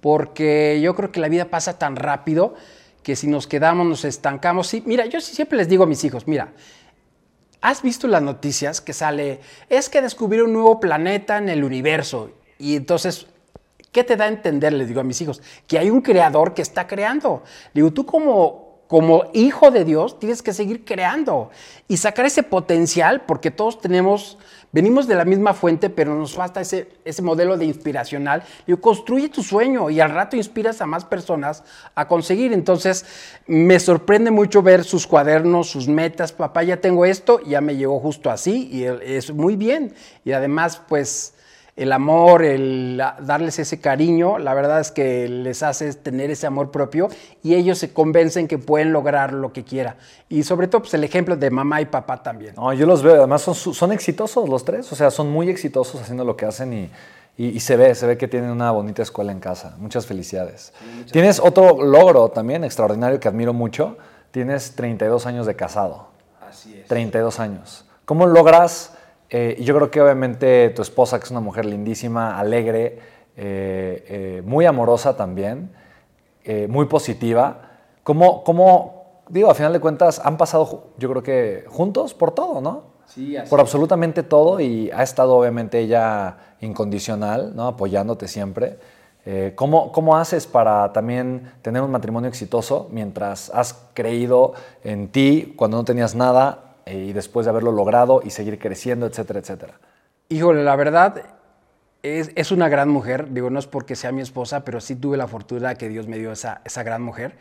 Porque yo creo que la vida pasa tan rápido que si nos quedamos, nos estancamos. Sí, mira, yo siempre les digo a mis hijos, mira, ¿Has visto las noticias que sale? Es que descubrieron un nuevo planeta en el universo. Y entonces, ¿qué te da a entender? Les digo a mis hijos, que hay un creador que está creando. digo, tú como, como hijo de Dios tienes que seguir creando y sacar ese potencial porque todos tenemos Venimos de la misma fuente, pero nos falta ese, ese modelo de inspiracional. Construye tu sueño y al rato inspiras a más personas a conseguir. Entonces, me sorprende mucho ver sus cuadernos, sus metas. Papá, ya tengo esto, ya me llegó justo así y es muy bien. Y además, pues el amor, el darles ese cariño, la verdad es que les hace tener ese amor propio y ellos se convencen que pueden lograr lo que quiera. Y sobre todo, pues el ejemplo de mamá y papá también. No, yo los veo, además son, son exitosos los tres, o sea, son muy exitosos haciendo lo que hacen y, y, se ve, se ve que tienen una bonita escuela en casa. Muchas felicidades. Tienes otro logro también extraordinario que admiro mucho tienes 32 años de casado. Así es. 32 años. ¿Cómo logras, eh, y yo creo que obviamente tu esposa, que es una mujer lindísima, alegre, eh, eh, muy amorosa también, eh, muy positiva, ¿cómo, ¿cómo, digo, a final de cuentas, han pasado, yo creo que juntos por todo, ¿no? Sí, así por absolutamente todo y ha estado obviamente ella incondicional, ¿no? apoyándote siempre. Eh, ¿cómo, ¿Cómo haces para también tener un matrimonio exitoso mientras has creído en ti cuando no tenías nada y después de haberlo logrado y seguir creciendo, etcétera, etcétera? Híjole, la verdad es, es una gran mujer. Digo, no es porque sea mi esposa, pero sí tuve la fortuna que Dios me dio esa, esa gran mujer.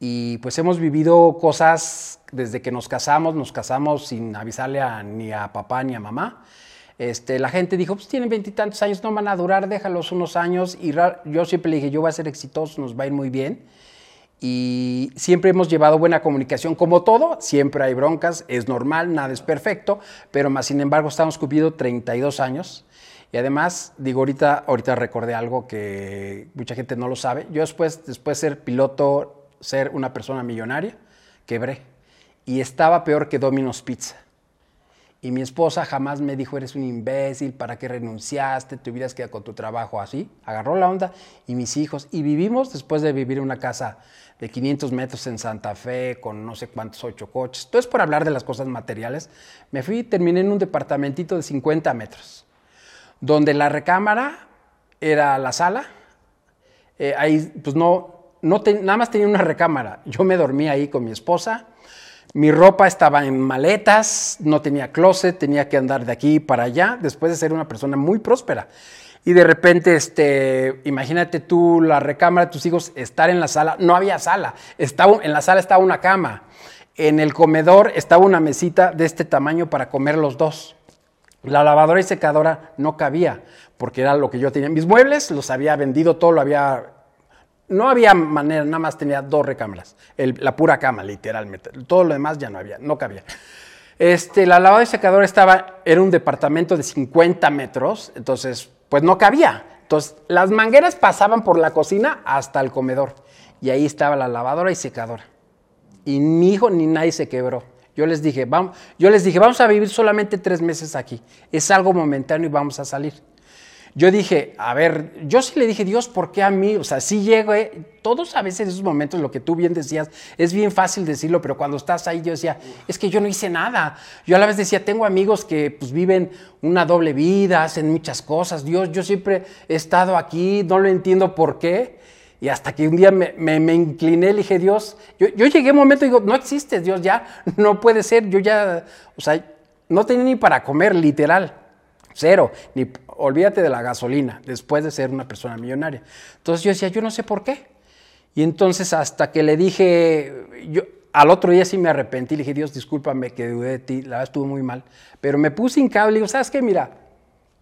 Y pues hemos vivido cosas desde que nos casamos, nos casamos sin avisarle a- ni a papá ni a mamá. Este, la gente dijo, pues tienen veintitantos años, no van a durar, déjalos unos años. Y yo siempre le dije, yo voy a ser exitoso, nos va a ir muy bien. Y siempre hemos llevado buena comunicación, como todo, siempre hay broncas, es normal, nada es perfecto, pero más sin embargo estamos cumpliendo 32 años. Y además, digo, ahorita, ahorita recordé algo que mucha gente no lo sabe. Yo después, después de ser piloto, ser una persona millonaria, quebré. Y estaba peor que Domino's Pizza. Y mi esposa jamás me dijo, eres un imbécil, ¿para qué renunciaste? Te hubieras quedado con tu trabajo así. Agarró la onda y mis hijos. Y vivimos, después de vivir en una casa de 500 metros en Santa Fe, con no sé cuántos ocho coches. Entonces, por hablar de las cosas materiales, me fui y terminé en un departamentito de 50 metros, donde la recámara era la sala. Eh, ahí, pues no, no te- nada más tenía una recámara. Yo me dormía ahí con mi esposa. Mi ropa estaba en maletas, no tenía closet, tenía que andar de aquí para allá, después de ser una persona muy próspera. Y de repente, este, imagínate tú la recámara de tus hijos, estar en la sala, no había sala, estaba, en la sala estaba una cama, en el comedor estaba una mesita de este tamaño para comer los dos. La lavadora y secadora no cabía, porque era lo que yo tenía. Mis muebles los había vendido, todo lo había no había manera, nada más tenía dos recámaras, la pura cama, literalmente. Todo lo demás ya no había, no cabía. Este, la lavadora y secadora estaba, era un departamento de 50 metros, entonces, pues no cabía. Entonces, las mangueras pasaban por la cocina hasta el comedor. Y ahí estaba la lavadora y secadora. Y ni hijo ni nadie se quebró. Yo les dije, vamos, yo les dije, vamos a vivir solamente tres meses aquí. Es algo momentáneo y vamos a salir. Yo dije, a ver, yo sí le dije, Dios, ¿por qué a mí? O sea, sí llego, eh, todos a veces en esos momentos, lo que tú bien decías, es bien fácil decirlo, pero cuando estás ahí yo decía, es que yo no hice nada. Yo a la vez decía, tengo amigos que pues viven una doble vida, hacen muchas cosas. Dios, yo siempre he estado aquí, no lo entiendo por qué. Y hasta que un día me, incliné, le dije, Dios, yo, yo llegué a un momento y digo, no existes, Dios, ya, no puede ser, yo ya, o sea, no tenía ni para comer, literal. Cero, ni olvídate de la gasolina, después de ser una persona millonaria. Entonces yo decía, yo no sé por qué. Y entonces hasta que le dije, yo al otro día sí me arrepentí, le dije, Dios, discúlpame que dudé de ti, la verdad estuvo muy mal. Pero me puse hincado y digo, ¿sabes qué? Mira,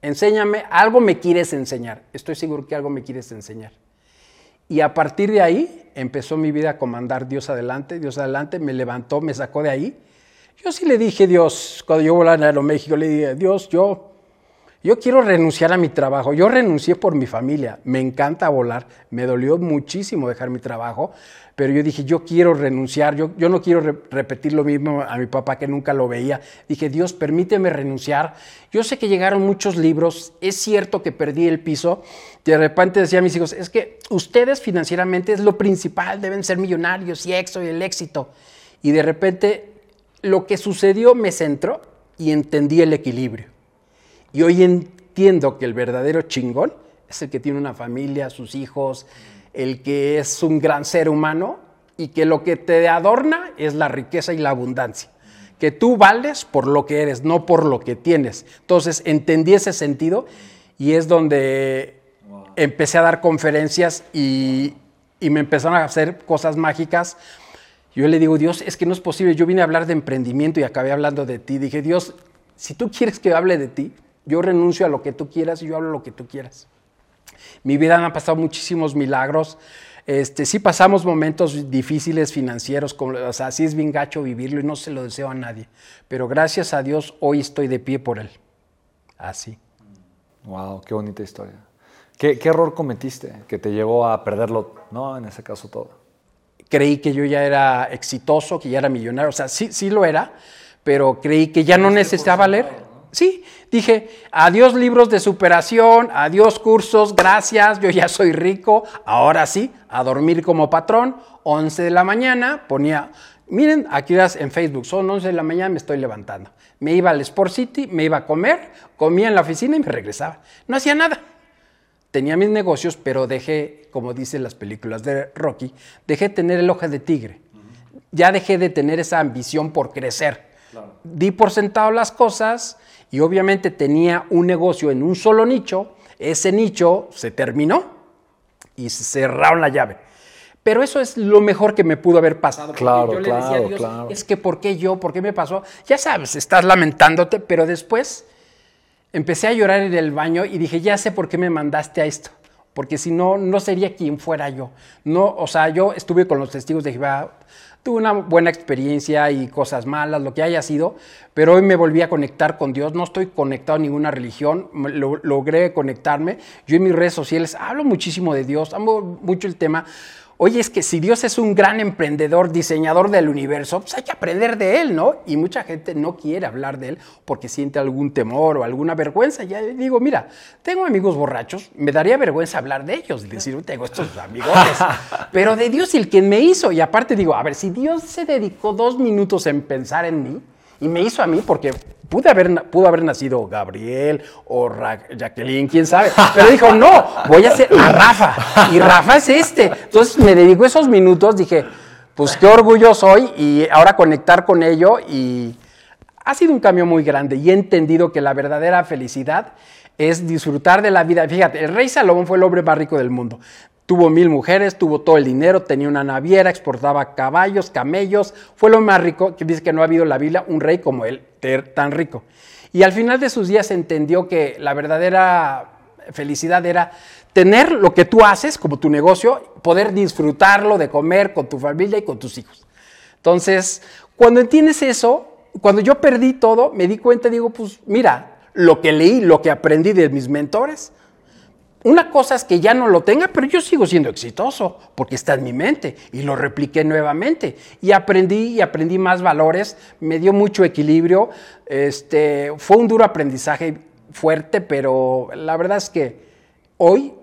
enséñame, algo me quieres enseñar. Estoy seguro que algo me quieres enseñar. Y a partir de ahí empezó mi vida a comandar Dios adelante, Dios adelante, me levantó, me sacó de ahí. Yo sí le dije, Dios, cuando yo volaba en Aeroméxico, le dije, Dios, yo, yo quiero renunciar a mi trabajo. Yo renuncié por mi familia. Me encanta volar. Me dolió muchísimo dejar mi trabajo. Pero yo dije, yo quiero renunciar. Yo, yo no quiero re- repetir lo mismo a mi papá que nunca lo veía. Dije, Dios, permíteme renunciar. Yo sé que llegaron muchos libros. Es cierto que perdí el piso. De repente decía a mis hijos, es que ustedes financieramente es lo principal. Deben ser millonarios y éxito y el éxito. Y de repente lo que sucedió me centró y entendí el equilibrio. Y hoy entiendo que el verdadero chingón es el que tiene una familia, sus hijos, el que es un gran ser humano y que lo que te adorna es la riqueza y la abundancia. Que tú vales por lo que eres, no por lo que tienes. Entonces entendí ese sentido y es donde empecé a dar conferencias y, y me empezaron a hacer cosas mágicas. Yo le digo, Dios, es que no es posible. Yo vine a hablar de emprendimiento y acabé hablando de ti. Dije, Dios, si tú quieres que hable de ti, yo renuncio a lo que tú quieras y yo hablo lo que tú quieras. Mi vida han pasado muchísimos milagros. Este, sí pasamos momentos difíciles financieros, como, o sea, sí es bien gacho vivirlo y no se lo deseo a nadie. Pero gracias a Dios hoy estoy de pie por él. Así. Wow, qué bonita historia. ¿Qué, qué error cometiste que te llevó a perderlo, no? En ese caso todo. creí que yo ya era exitoso, que ya era millonario, o sea, sí, sí lo era, pero creí que ya no necesitaba leer. Sí, dije, adiós libros de superación, adiós cursos, gracias, yo ya soy rico, ahora sí, a dormir como patrón, 11 de la mañana, ponía, miren, aquí en Facebook, son 11 de la mañana, me estoy levantando. Me iba al Sport City, me iba a comer, comía en la oficina y me regresaba. No hacía nada. Tenía mis negocios, pero dejé, como dicen las películas de Rocky, dejé de tener el ojo de tigre. Ya dejé de tener esa ambición por crecer. Di por sentado las cosas y obviamente tenía un negocio en un solo nicho. Ese nicho se terminó y se cerraron la llave. Pero eso es lo mejor que me pudo haber pasado. Claro, yo le decía a Dios, es que ¿por qué yo? ¿Por qué me pasó? Ya sabes, estás lamentándote, pero después empecé a llorar en el baño y dije, ya sé por qué me mandaste a esto. Porque si no, no sería quien fuera yo. No, o sea, yo estuve con los testigos de Jehová, tuve una buena experiencia y cosas malas, lo que haya sido, pero hoy me volví a conectar con Dios. No estoy conectado a ninguna religión, logré conectarme. Yo en mis redes sociales hablo muchísimo de Dios, amo mucho el tema Oye, es que si Dios es un gran emprendedor, diseñador del universo, pues hay que aprender de Él, ¿no? Y mucha gente no quiere hablar de Él porque siente algún temor o alguna vergüenza. Ya digo, mira, tengo amigos borrachos, me daría vergüenza hablar de ellos y decir, tengo estos amigos, pero de Dios y el quien me hizo. Y aparte digo, a ver, si Dios se dedicó dos minutos en pensar en mí y me hizo a mí porque Pude haber, pudo haber nacido Gabriel o Jacqueline, quién sabe. Pero dijo, no, voy a hacer a Rafa. Y Rafa es este. Entonces me dedicó esos minutos, dije, pues qué orgullo soy y ahora conectar con ello. Y ha sido un cambio muy grande y he entendido que la verdadera felicidad es disfrutar de la vida. Fíjate, el rey Salomón fue el hombre más rico del mundo. Tuvo mil mujeres, tuvo todo el dinero, tenía una naviera, exportaba caballos, camellos. Fue lo más rico, que dice que no ha habido en la Biblia un rey como él, tan rico. Y al final de sus días entendió que la verdadera felicidad era tener lo que tú haces como tu negocio, poder disfrutarlo de comer con tu familia y con tus hijos. Entonces, cuando entiendes eso, cuando yo perdí todo, me di cuenta, digo, pues mira, lo que leí, lo que aprendí de mis mentores, una cosa es que ya no lo tenga, pero yo sigo siendo exitoso porque está en mi mente y lo repliqué nuevamente y aprendí y aprendí más valores, me dio mucho equilibrio, este, fue un duro aprendizaje fuerte, pero la verdad es que hoy,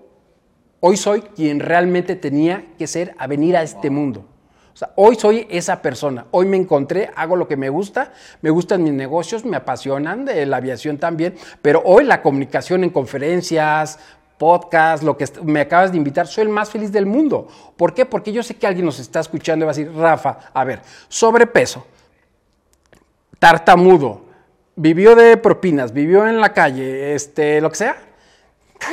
hoy soy quien realmente tenía que ser a venir a este mundo. O sea, hoy soy esa persona. Hoy me encontré, hago lo que me gusta, me gustan mis negocios, me apasionan, de la aviación también, pero hoy la comunicación en conferencias, podcast, lo que me acabas de invitar, soy el más feliz del mundo. ¿Por qué? Porque yo sé que alguien nos está escuchando y va a decir, Rafa, a ver, sobrepeso, tartamudo, vivió de propinas, vivió en la calle, este, lo que sea.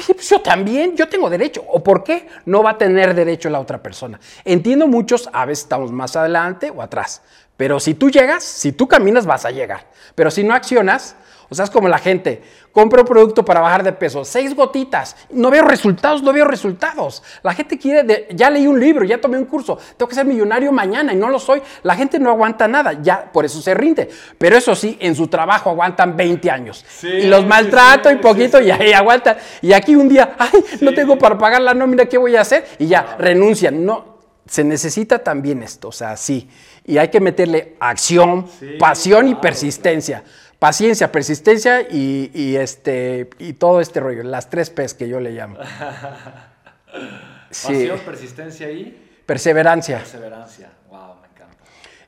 pues yo también, yo tengo derecho. ¿O por qué no va a tener derecho la otra persona? Entiendo muchos, a veces estamos más adelante o atrás. Pero si tú llegas, si tú caminas, vas a llegar. Pero si no accionas, o sea, es como la gente, compra un producto para bajar de peso, seis gotitas, no veo resultados, no veo resultados. La gente quiere, ya leí un libro, ya tomé un curso, tengo que ser millonario mañana y no lo soy. La gente no aguanta nada, ya por eso se rinde. Pero eso sí, en su trabajo aguantan 20 años. y los maltrato y poquito y ahí aguantan. Y aquí un día, ay, no tengo para pagar la nómina, ¿qué voy a hacer? Y ya, renuncian. No, se necesita también esto, o sea, sí. Y hay que meterle acción, pasión y persistencia paciencia, persistencia y, este, y todo este rollo, las tres P's que yo le llamo. Pasión, persistencia y... Perseverancia. Perseverancia, wow, me encanta.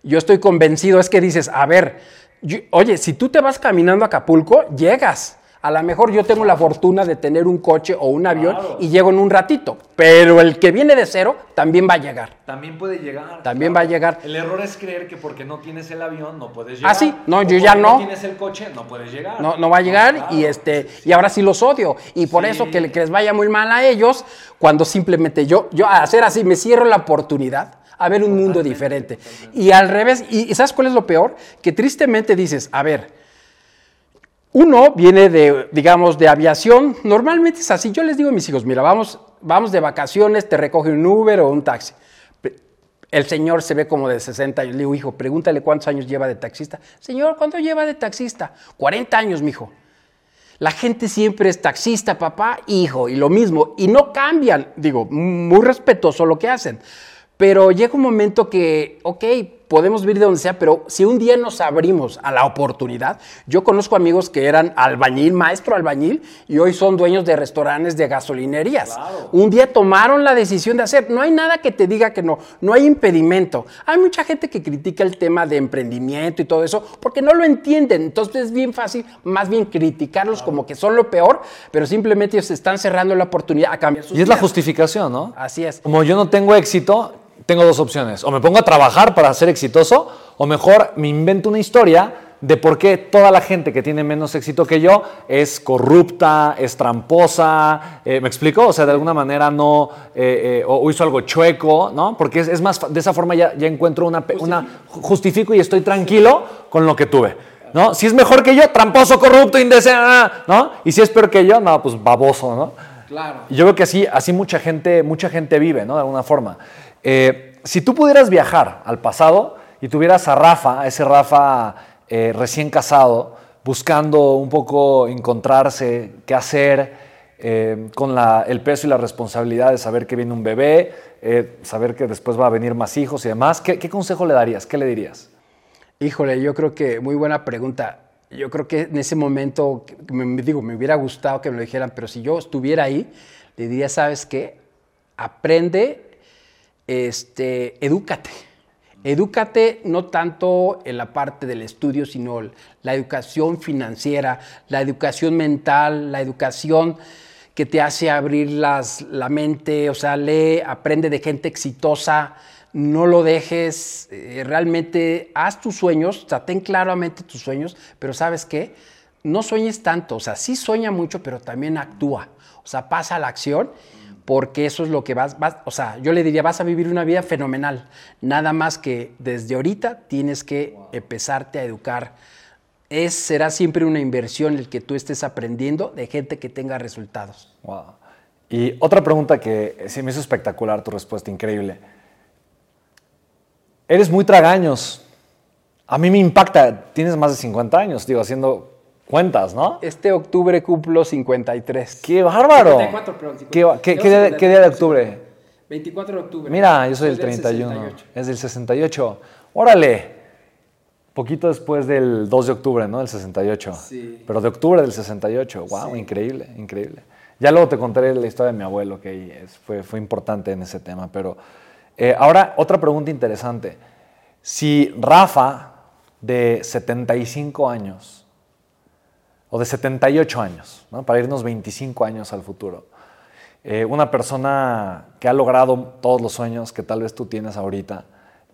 Yo estoy convencido, es que dices, a ver, oye, si tú te vas caminando a Acapulco, llegas. A lo mejor yo tengo la fortuna de tener un coche o un avión y llego en un ratito, pero el que viene de cero también va a llegar. También puede llegar. También va a llegar. El error es creer que porque no tienes el avión no puedes llegar. Ah, sí, no, yo ya no. no tienes el coche no puedes llegar. No, no va a llegar y este y ahora sí los odio y por eso que, les vaya muy mal a ellos cuando simplemente yo yo a hacer así me cierro la oportunidad a ver un mundo diferente. Y al revés, y ¿sabes cuál es lo peor? Que tristemente dices, a ver, uno viene de, digamos, de aviación. Normalmente es así. Yo les digo a mis hijos, mira, vamos, vamos de vacaciones, te recoge un Uber o un taxi. El señor se ve como de 60 años. Le digo, hijo, pregúntale cuántos años lleva de taxista. Señor, ¿cuánto lleva de taxista? 40 años, mijo. La gente siempre es taxista, papá, hijo, y lo mismo. Y no cambian. Digo, muy respetuoso lo que hacen. Pero llega un momento que, ok, podemos vivir de donde sea, pero si un día nos abrimos a la oportunidad, yo conozco amigos que eran albañil, maestro albañil, y hoy son dueños de restaurantes de gasolinerías. Un día tomaron la decisión de hacer. No hay nada que te diga que no, no hay impedimento. Hay mucha gente que critica el tema de emprendimiento y todo eso porque no lo entienden. Entonces es bien fácil, más bien criticarlos como que son lo peor, pero simplemente ellos están cerrando la oportunidad a cambiar sus Y es la justificación, ¿no? Así es. Como yo no tengo éxito, tengo dos opciones. O me pongo a trabajar para ser exitoso, o mejor me invento una historia de por qué toda la gente que tiene menos éxito que yo es corrupta, es tramposa, eh, ¿me explico? O sea, de alguna manera no, eh, eh, o, hizo algo chueco, ¿no? Porque es, es más, de esa forma ya, ya encuentro una, pe- una, justifico y estoy tranquilo con lo que tuve. ¿No? Si es mejor que yo, tramposo, corrupto, indecente, ¿no? Y si es peor que yo, no, pues baboso, ¿no? Claro. Y Yo creo que así, así mucha, gente, mucha gente vive, ¿no? De alguna forma. Eh, si tú pudieras viajar al pasado y tuvieras a Rafa, ese Rafa eh, recién casado, buscando un poco encontrarse, qué hacer, eh, con el peso y la responsabilidad de saber que viene un bebé, eh, saber que después va a venir más hijos y demás, ¿qué, qué consejo le darías? ¿Qué le dirías? Híjole, yo creo que muy buena pregunta. Yo creo que en ese momento, me digo, me hubiera gustado que me lo dijeran, pero si yo estuviera ahí, le diría, ¿sabes qué? Aprende, este, edúcate. Edúcate no tanto en la parte del estudio, sino la educación financiera, la educación mental, la educación que te hace abrir las, la mente, o sea, lee, aprende de gente exitosa, no lo dejes, eh, realmente haz tus sueños, o sea, ten claramente tus sueños, pero ¿sabes qué? No sueñes tanto, o sea, sí sueña mucho, pero también actúa, o sea, pasa a la acción, porque eso es lo que vas, vas, o sea, yo le diría, vas a vivir una vida fenomenal, nada más que desde ahorita tienes que empezarte a educar. Es, será siempre una inversión el que tú estés aprendiendo de gente que tenga resultados. Wow. Y otra pregunta que sí me hizo espectacular tu respuesta, increíble. Eres muy tragaños. A mí me impacta. Tienes más de 50 años, digo, haciendo cuentas, ¿no? Este octubre cumplo 53. ¡Qué bárbaro! 54, perdón, ¿Qué, va- qué- qué día, qué día de octubre? 24 de octubre. Mira, yo soy del 31. Es del 68. Órale. Poquito después del 2 de octubre, ¿no? Del 68. Sí. Pero de octubre del 68. Wow, increíble, increíble. Ya luego te contaré la historia de mi abuelo, que es- fue, fue importante en ese tema. Pero eh, ahora, otra pregunta interesante. Si Rafa, de 75 años, o de 78 años, ¿no? para irnos 25 años al futuro, eh, una persona que ha logrado todos los sueños que tal vez tú tienes ahorita,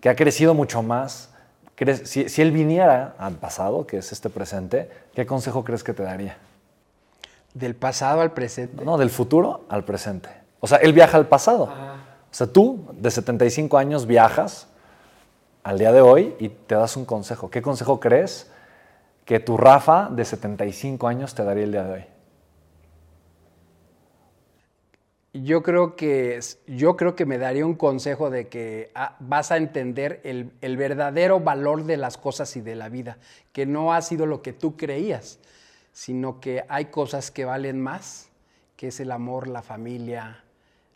que ha crecido mucho más, ¿crees- si, si él viniera al pasado, que es este presente, ¿qué consejo crees que te daría? Del pasado al presente. No, del futuro al presente. O sea, él viaja al pasado. O sea, tú de 75 años viajas al día de hoy y te das un consejo. ¿Qué consejo crees que tu Rafa de 75 años te daría el día de hoy? Yo creo que, yo creo que me daría un consejo de que ah, vas a entender el, el verdadero valor de las cosas y de la vida, que no ha sido lo que tú creías, sino que hay cosas que valen más, que es el amor, la familia,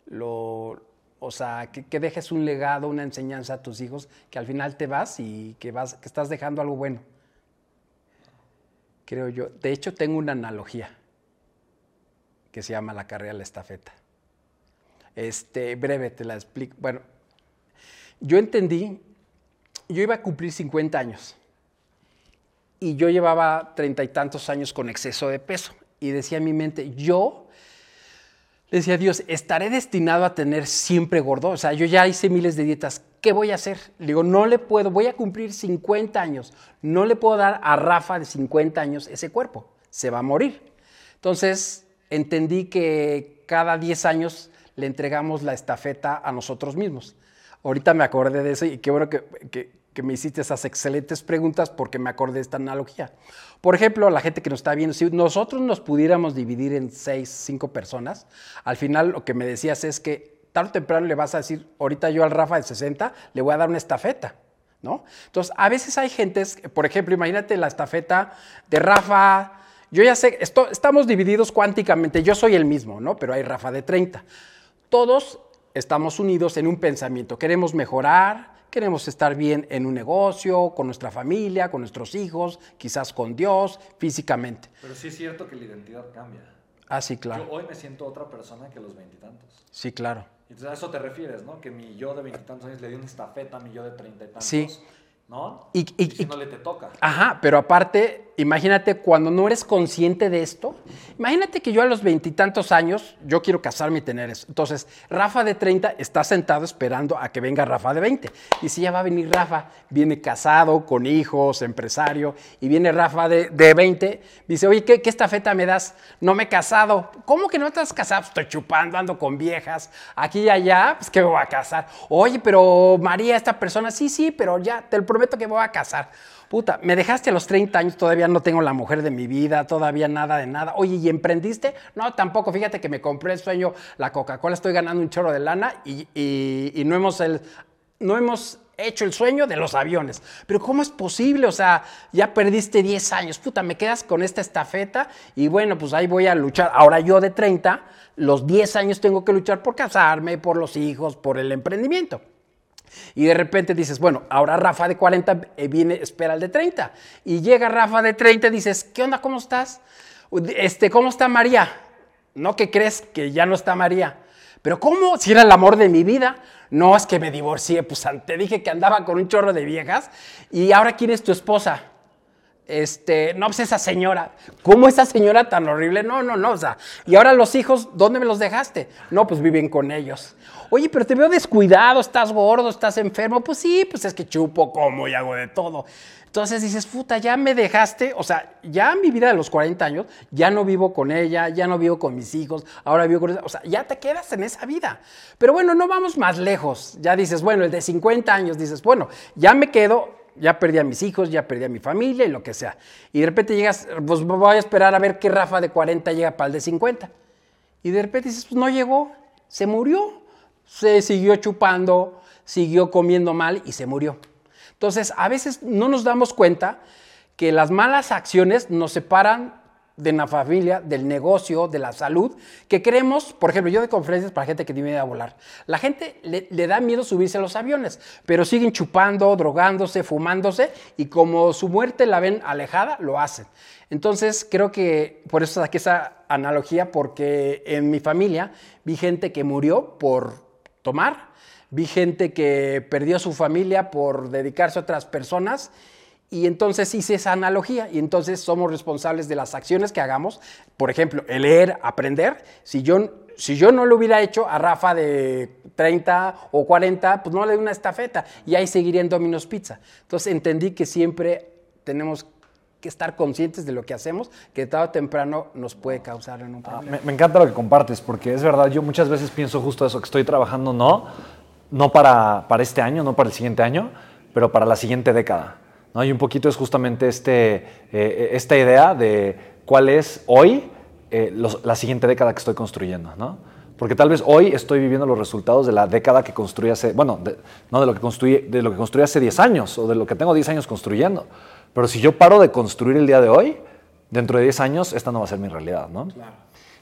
lo, o sea, que, que dejes un legado, una enseñanza a tus hijos, que al final te vas y que, vas, que estás dejando algo bueno. Creo yo. De hecho, tengo una analogía que se llama la carrera de la estafeta. Este, breve, te la explico. Bueno, yo entendí, yo iba a cumplir 50 años y yo llevaba treinta y tantos años con exceso de peso y decía en mi mente, yo decía Dios, estaré destinado a tener siempre gordo. O sea, yo ya hice miles de dietas. ¿Qué voy a hacer? Le digo, no le puedo, voy a cumplir 50 años. No le puedo dar a Rafa de 50 años ese cuerpo. Se va a morir. Entonces, entendí que cada 10 años le entregamos la estafeta a nosotros mismos. Ahorita me acordé de eso y qué bueno que, me hiciste esas excelentes preguntas porque me acordé de esta analogía. Por ejemplo, la gente que nos está viendo, si nosotros nos pudiéramos dividir en seis, cinco personas, al final lo que me decías es que tarde o temprano le vas a decir, ahorita yo al Rafa de 60 le voy a dar una estafeta, ¿no? Entonces, a veces hay gentes, por ejemplo, imagínate la estafeta de Rafa, yo ya sé, esto, estamos divididos cuánticamente, yo soy el mismo, ¿no? Pero hay Rafa de 30. Todos estamos unidos en un pensamiento. Queremos mejorar, queremos estar bien en un negocio, con nuestra familia, con nuestros hijos, quizás con Dios, físicamente. Pero sí es cierto que la identidad cambia. Ah, sí, claro. Yo hoy me siento otra persona que los veintitantos. Sí, claro. Entonces a eso te refieres, ¿no? Que mi yo de veintitantos años le di una estafeta a mi yo de treinta y tantos. Sí. ¿No? Y, y, si no le te toca. Ajá, pero aparte, imagínate cuando no eres consciente de esto. Imagínate que yo a los veintitantos años, yo quiero casarme y tener eso. Entonces, Rafa de 30 está sentado esperando a que venga Rafa de 20. Y si ya va a venir Rafa, viene casado, con hijos, empresario, y viene Rafa de, de 20, dice, oye, ¿qué, ¿qué estafeta me das? No me he casado. ¿Cómo que no has casado? Pues estoy chupando, ando con viejas, aquí y allá, pues que me voy a casar. Oye, pero María, esta persona, sí, sí, pero ya, te lo prometo que voy a casar. Puta, me dejaste a los 30 años, todavía no tengo la mujer de mi vida, todavía nada de nada. Oye, ¿y emprendiste? No, tampoco. Fíjate que me compré el sueño, la Coca-Cola, estoy ganando un chorro de lana y, y, y no, hemos el, no hemos hecho el sueño de los aviones. Pero ¿cómo es posible? O sea, ya perdiste 10 años. Puta, me quedas con esta estafeta y bueno, pues ahí voy a luchar. Ahora yo de 30, los 10 años tengo que luchar por casarme, por los hijos, por el emprendimiento. Y de repente dices, bueno, ahora Rafa de 40 viene, espera el de 30. Y llega Rafa de 30 y dices, ¿qué onda? ¿Cómo estás? Este, ¿Cómo está María? ¿No que crees que ya no está María? Pero ¿cómo? Si era el amor de mi vida. No, es que me divorcié, pues te dije que andaba con un chorro de viejas y ahora quién es tu esposa. Este, no, pues esa señora. ¿Cómo esa señora tan horrible? No, no, no, o sea. Y ahora los hijos, ¿dónde me los dejaste? No, pues viven con ellos. Oye, pero te veo descuidado, estás gordo, estás enfermo. Pues sí, pues es que chupo, como y hago de todo. Entonces dices, puta, ya me dejaste, o sea, ya mi vida de los 40 años, ya no vivo con ella, ya no vivo con mis hijos, ahora vivo con ella, o sea, ya te quedas en esa vida. Pero bueno, no vamos más lejos. Ya dices, bueno, el de 50 años, dices, bueno, ya me quedo, ya perdí a mis hijos, ya perdí a mi familia y lo que sea. Y de repente llegas, pues voy a esperar a ver qué Rafa de 40 llega para el de 50. Y de repente dices, pues no llegó, se murió, se siguió chupando, siguió comiendo mal y se murió. Entonces, a veces no nos damos cuenta que las malas acciones nos separan de la familia, del negocio, de la salud, que creemos, por ejemplo, yo de conferencias para gente que tiene miedo a volar, la gente le, da miedo subirse a los aviones, pero siguen chupando, drogándose, fumándose, y como su muerte la ven alejada, lo hacen. Entonces, creo que por eso saqué esa analogía, porque en mi familia vi gente que murió por tomar, vi gente que perdió su familia por dedicarse a otras personas y entonces hice esa analogía y entonces somos responsables de las acciones que hagamos. Por ejemplo, el leer, aprender. Si yo, si yo no lo hubiera hecho a Rafa de 30 o 40, pues no le doy una estafeta y ahí seguiría en Domino's Pizza. Entonces entendí que siempre tenemos que estar conscientes de lo que hacemos, que tarde o temprano nos puede causar en un problema. Ah, me, me, encanta lo que compartes, porque es verdad, yo muchas veces pienso justo eso, que estoy trabajando, no, no para, para este año, no para el siguiente año, pero para la siguiente década. ¿no? Y un poquito es justamente este, eh, esta idea de cuál es hoy eh, los, la siguiente década que estoy construyendo. ¿no? Porque tal vez hoy estoy viviendo los resultados de la década que construí hace, bueno, de, no de lo, que construí, de lo que construí hace 10 años o de lo que tengo 10 años construyendo. Pero si yo paro de construir el día de hoy, dentro de 10 años, esta no va a ser mi realidad, ¿no? Claro.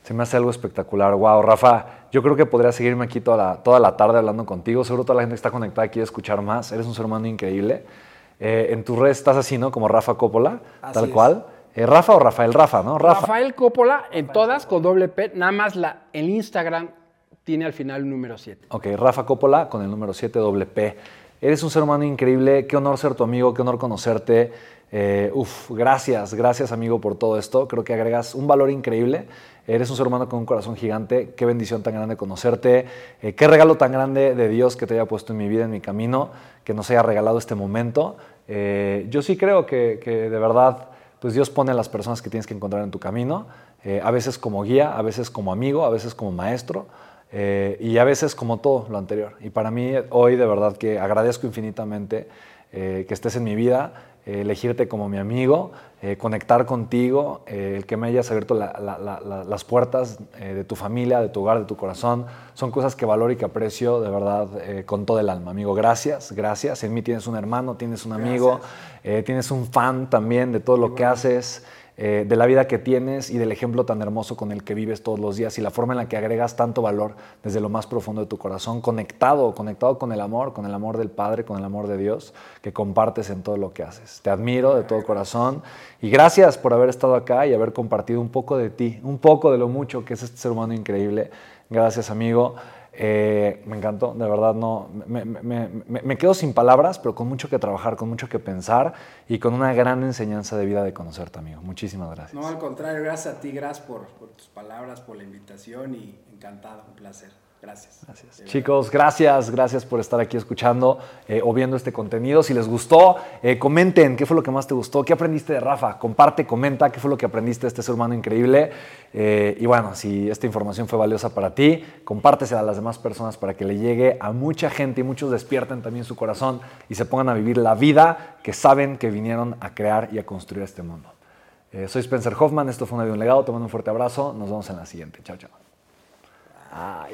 Se me hace algo espectacular. Wow, Rafa, yo creo que podría seguirme aquí toda la, toda la tarde hablando contigo. Seguro toda la gente que está conectada quiere escuchar más. Eres un ser humano increíble. Eh, en tus redes estás así, ¿no? Como Rafa Coppola, Así tal es. cual. Eh, Rafa o Rafael Rafa, ¿no? Rafa. Rafael Coppola, en todas con doble P, nada más la, el Instagram tiene al final el número 7. Ok, Rafa Coppola con el número 7 doble P. Eres un ser humano increíble. Qué honor ser tu amigo, qué honor conocerte. Eh, uf, gracias, gracias amigo por todo esto. Creo que agregas un valor increíble. Eres un ser humano con un corazón gigante. Qué bendición tan grande conocerte. Eh, qué regalo tan grande de Dios que te haya puesto en mi vida, en mi camino, que nos haya regalado este momento. Eh, yo sí creo que, que, de verdad, pues Dios pone a las personas que tienes que encontrar en tu camino. A veces como guía, a veces como amigo, a veces como maestro. Y a veces como todo lo anterior. Y para mí hoy de verdad que agradezco infinitamente que estés en mi vida, elegirte como mi amigo, eh, conectar contigo, eh, el que me hayas abierto la, la, la, las puertas eh, de tu familia, de tu hogar, de tu corazón, son cosas que valoro y que aprecio de verdad con todo el alma. Amigo, gracias, gracias. En mí tienes un hermano, tienes un amigo, tienes un fan también de todo lo que haces. Eh, de la vida que tienes y del ejemplo tan hermoso con el que vives todos los días y la forma en la que agregas tanto valor desde lo más profundo de tu corazón, conectado, conectado con el amor, con el amor del Padre, con el amor de Dios, que compartes en todo lo que haces. Te admiro de todo corazón y gracias por haber estado acá y haber compartido un poco de ti, un poco de lo mucho que es este ser humano increíble. Gracias, amigo. Eh, me encantó, de verdad no, me, quedo sin palabras, pero con mucho que trabajar, con mucho que pensar y con una gran enseñanza de vida de conocerte, amigo. Muchísimas gracias. No, al contrario, gracias a ti, gracias por, por tus palabras, por la invitación y encantado, un placer. Gracias. Gracias. Chicos, gracias, gracias por estar aquí escuchando eh, o viendo este contenido. Si les gustó, eh, comenten qué fue lo que más te gustó, qué aprendiste de Rafa. Comparte, comenta qué fue lo que aprendiste de este ser humano increíble. Eh, y bueno, si esta información fue valiosa para ti, compártesela a las demás personas para que le llegue a mucha gente y muchos despierten también su corazón y se pongan a vivir la vida que saben que vinieron a crear y a construir este mundo. soy Spencer Hoffman, esto fue un, un legado, te mando un fuerte abrazo, nos vemos en la siguiente. Chao, chao. Ah,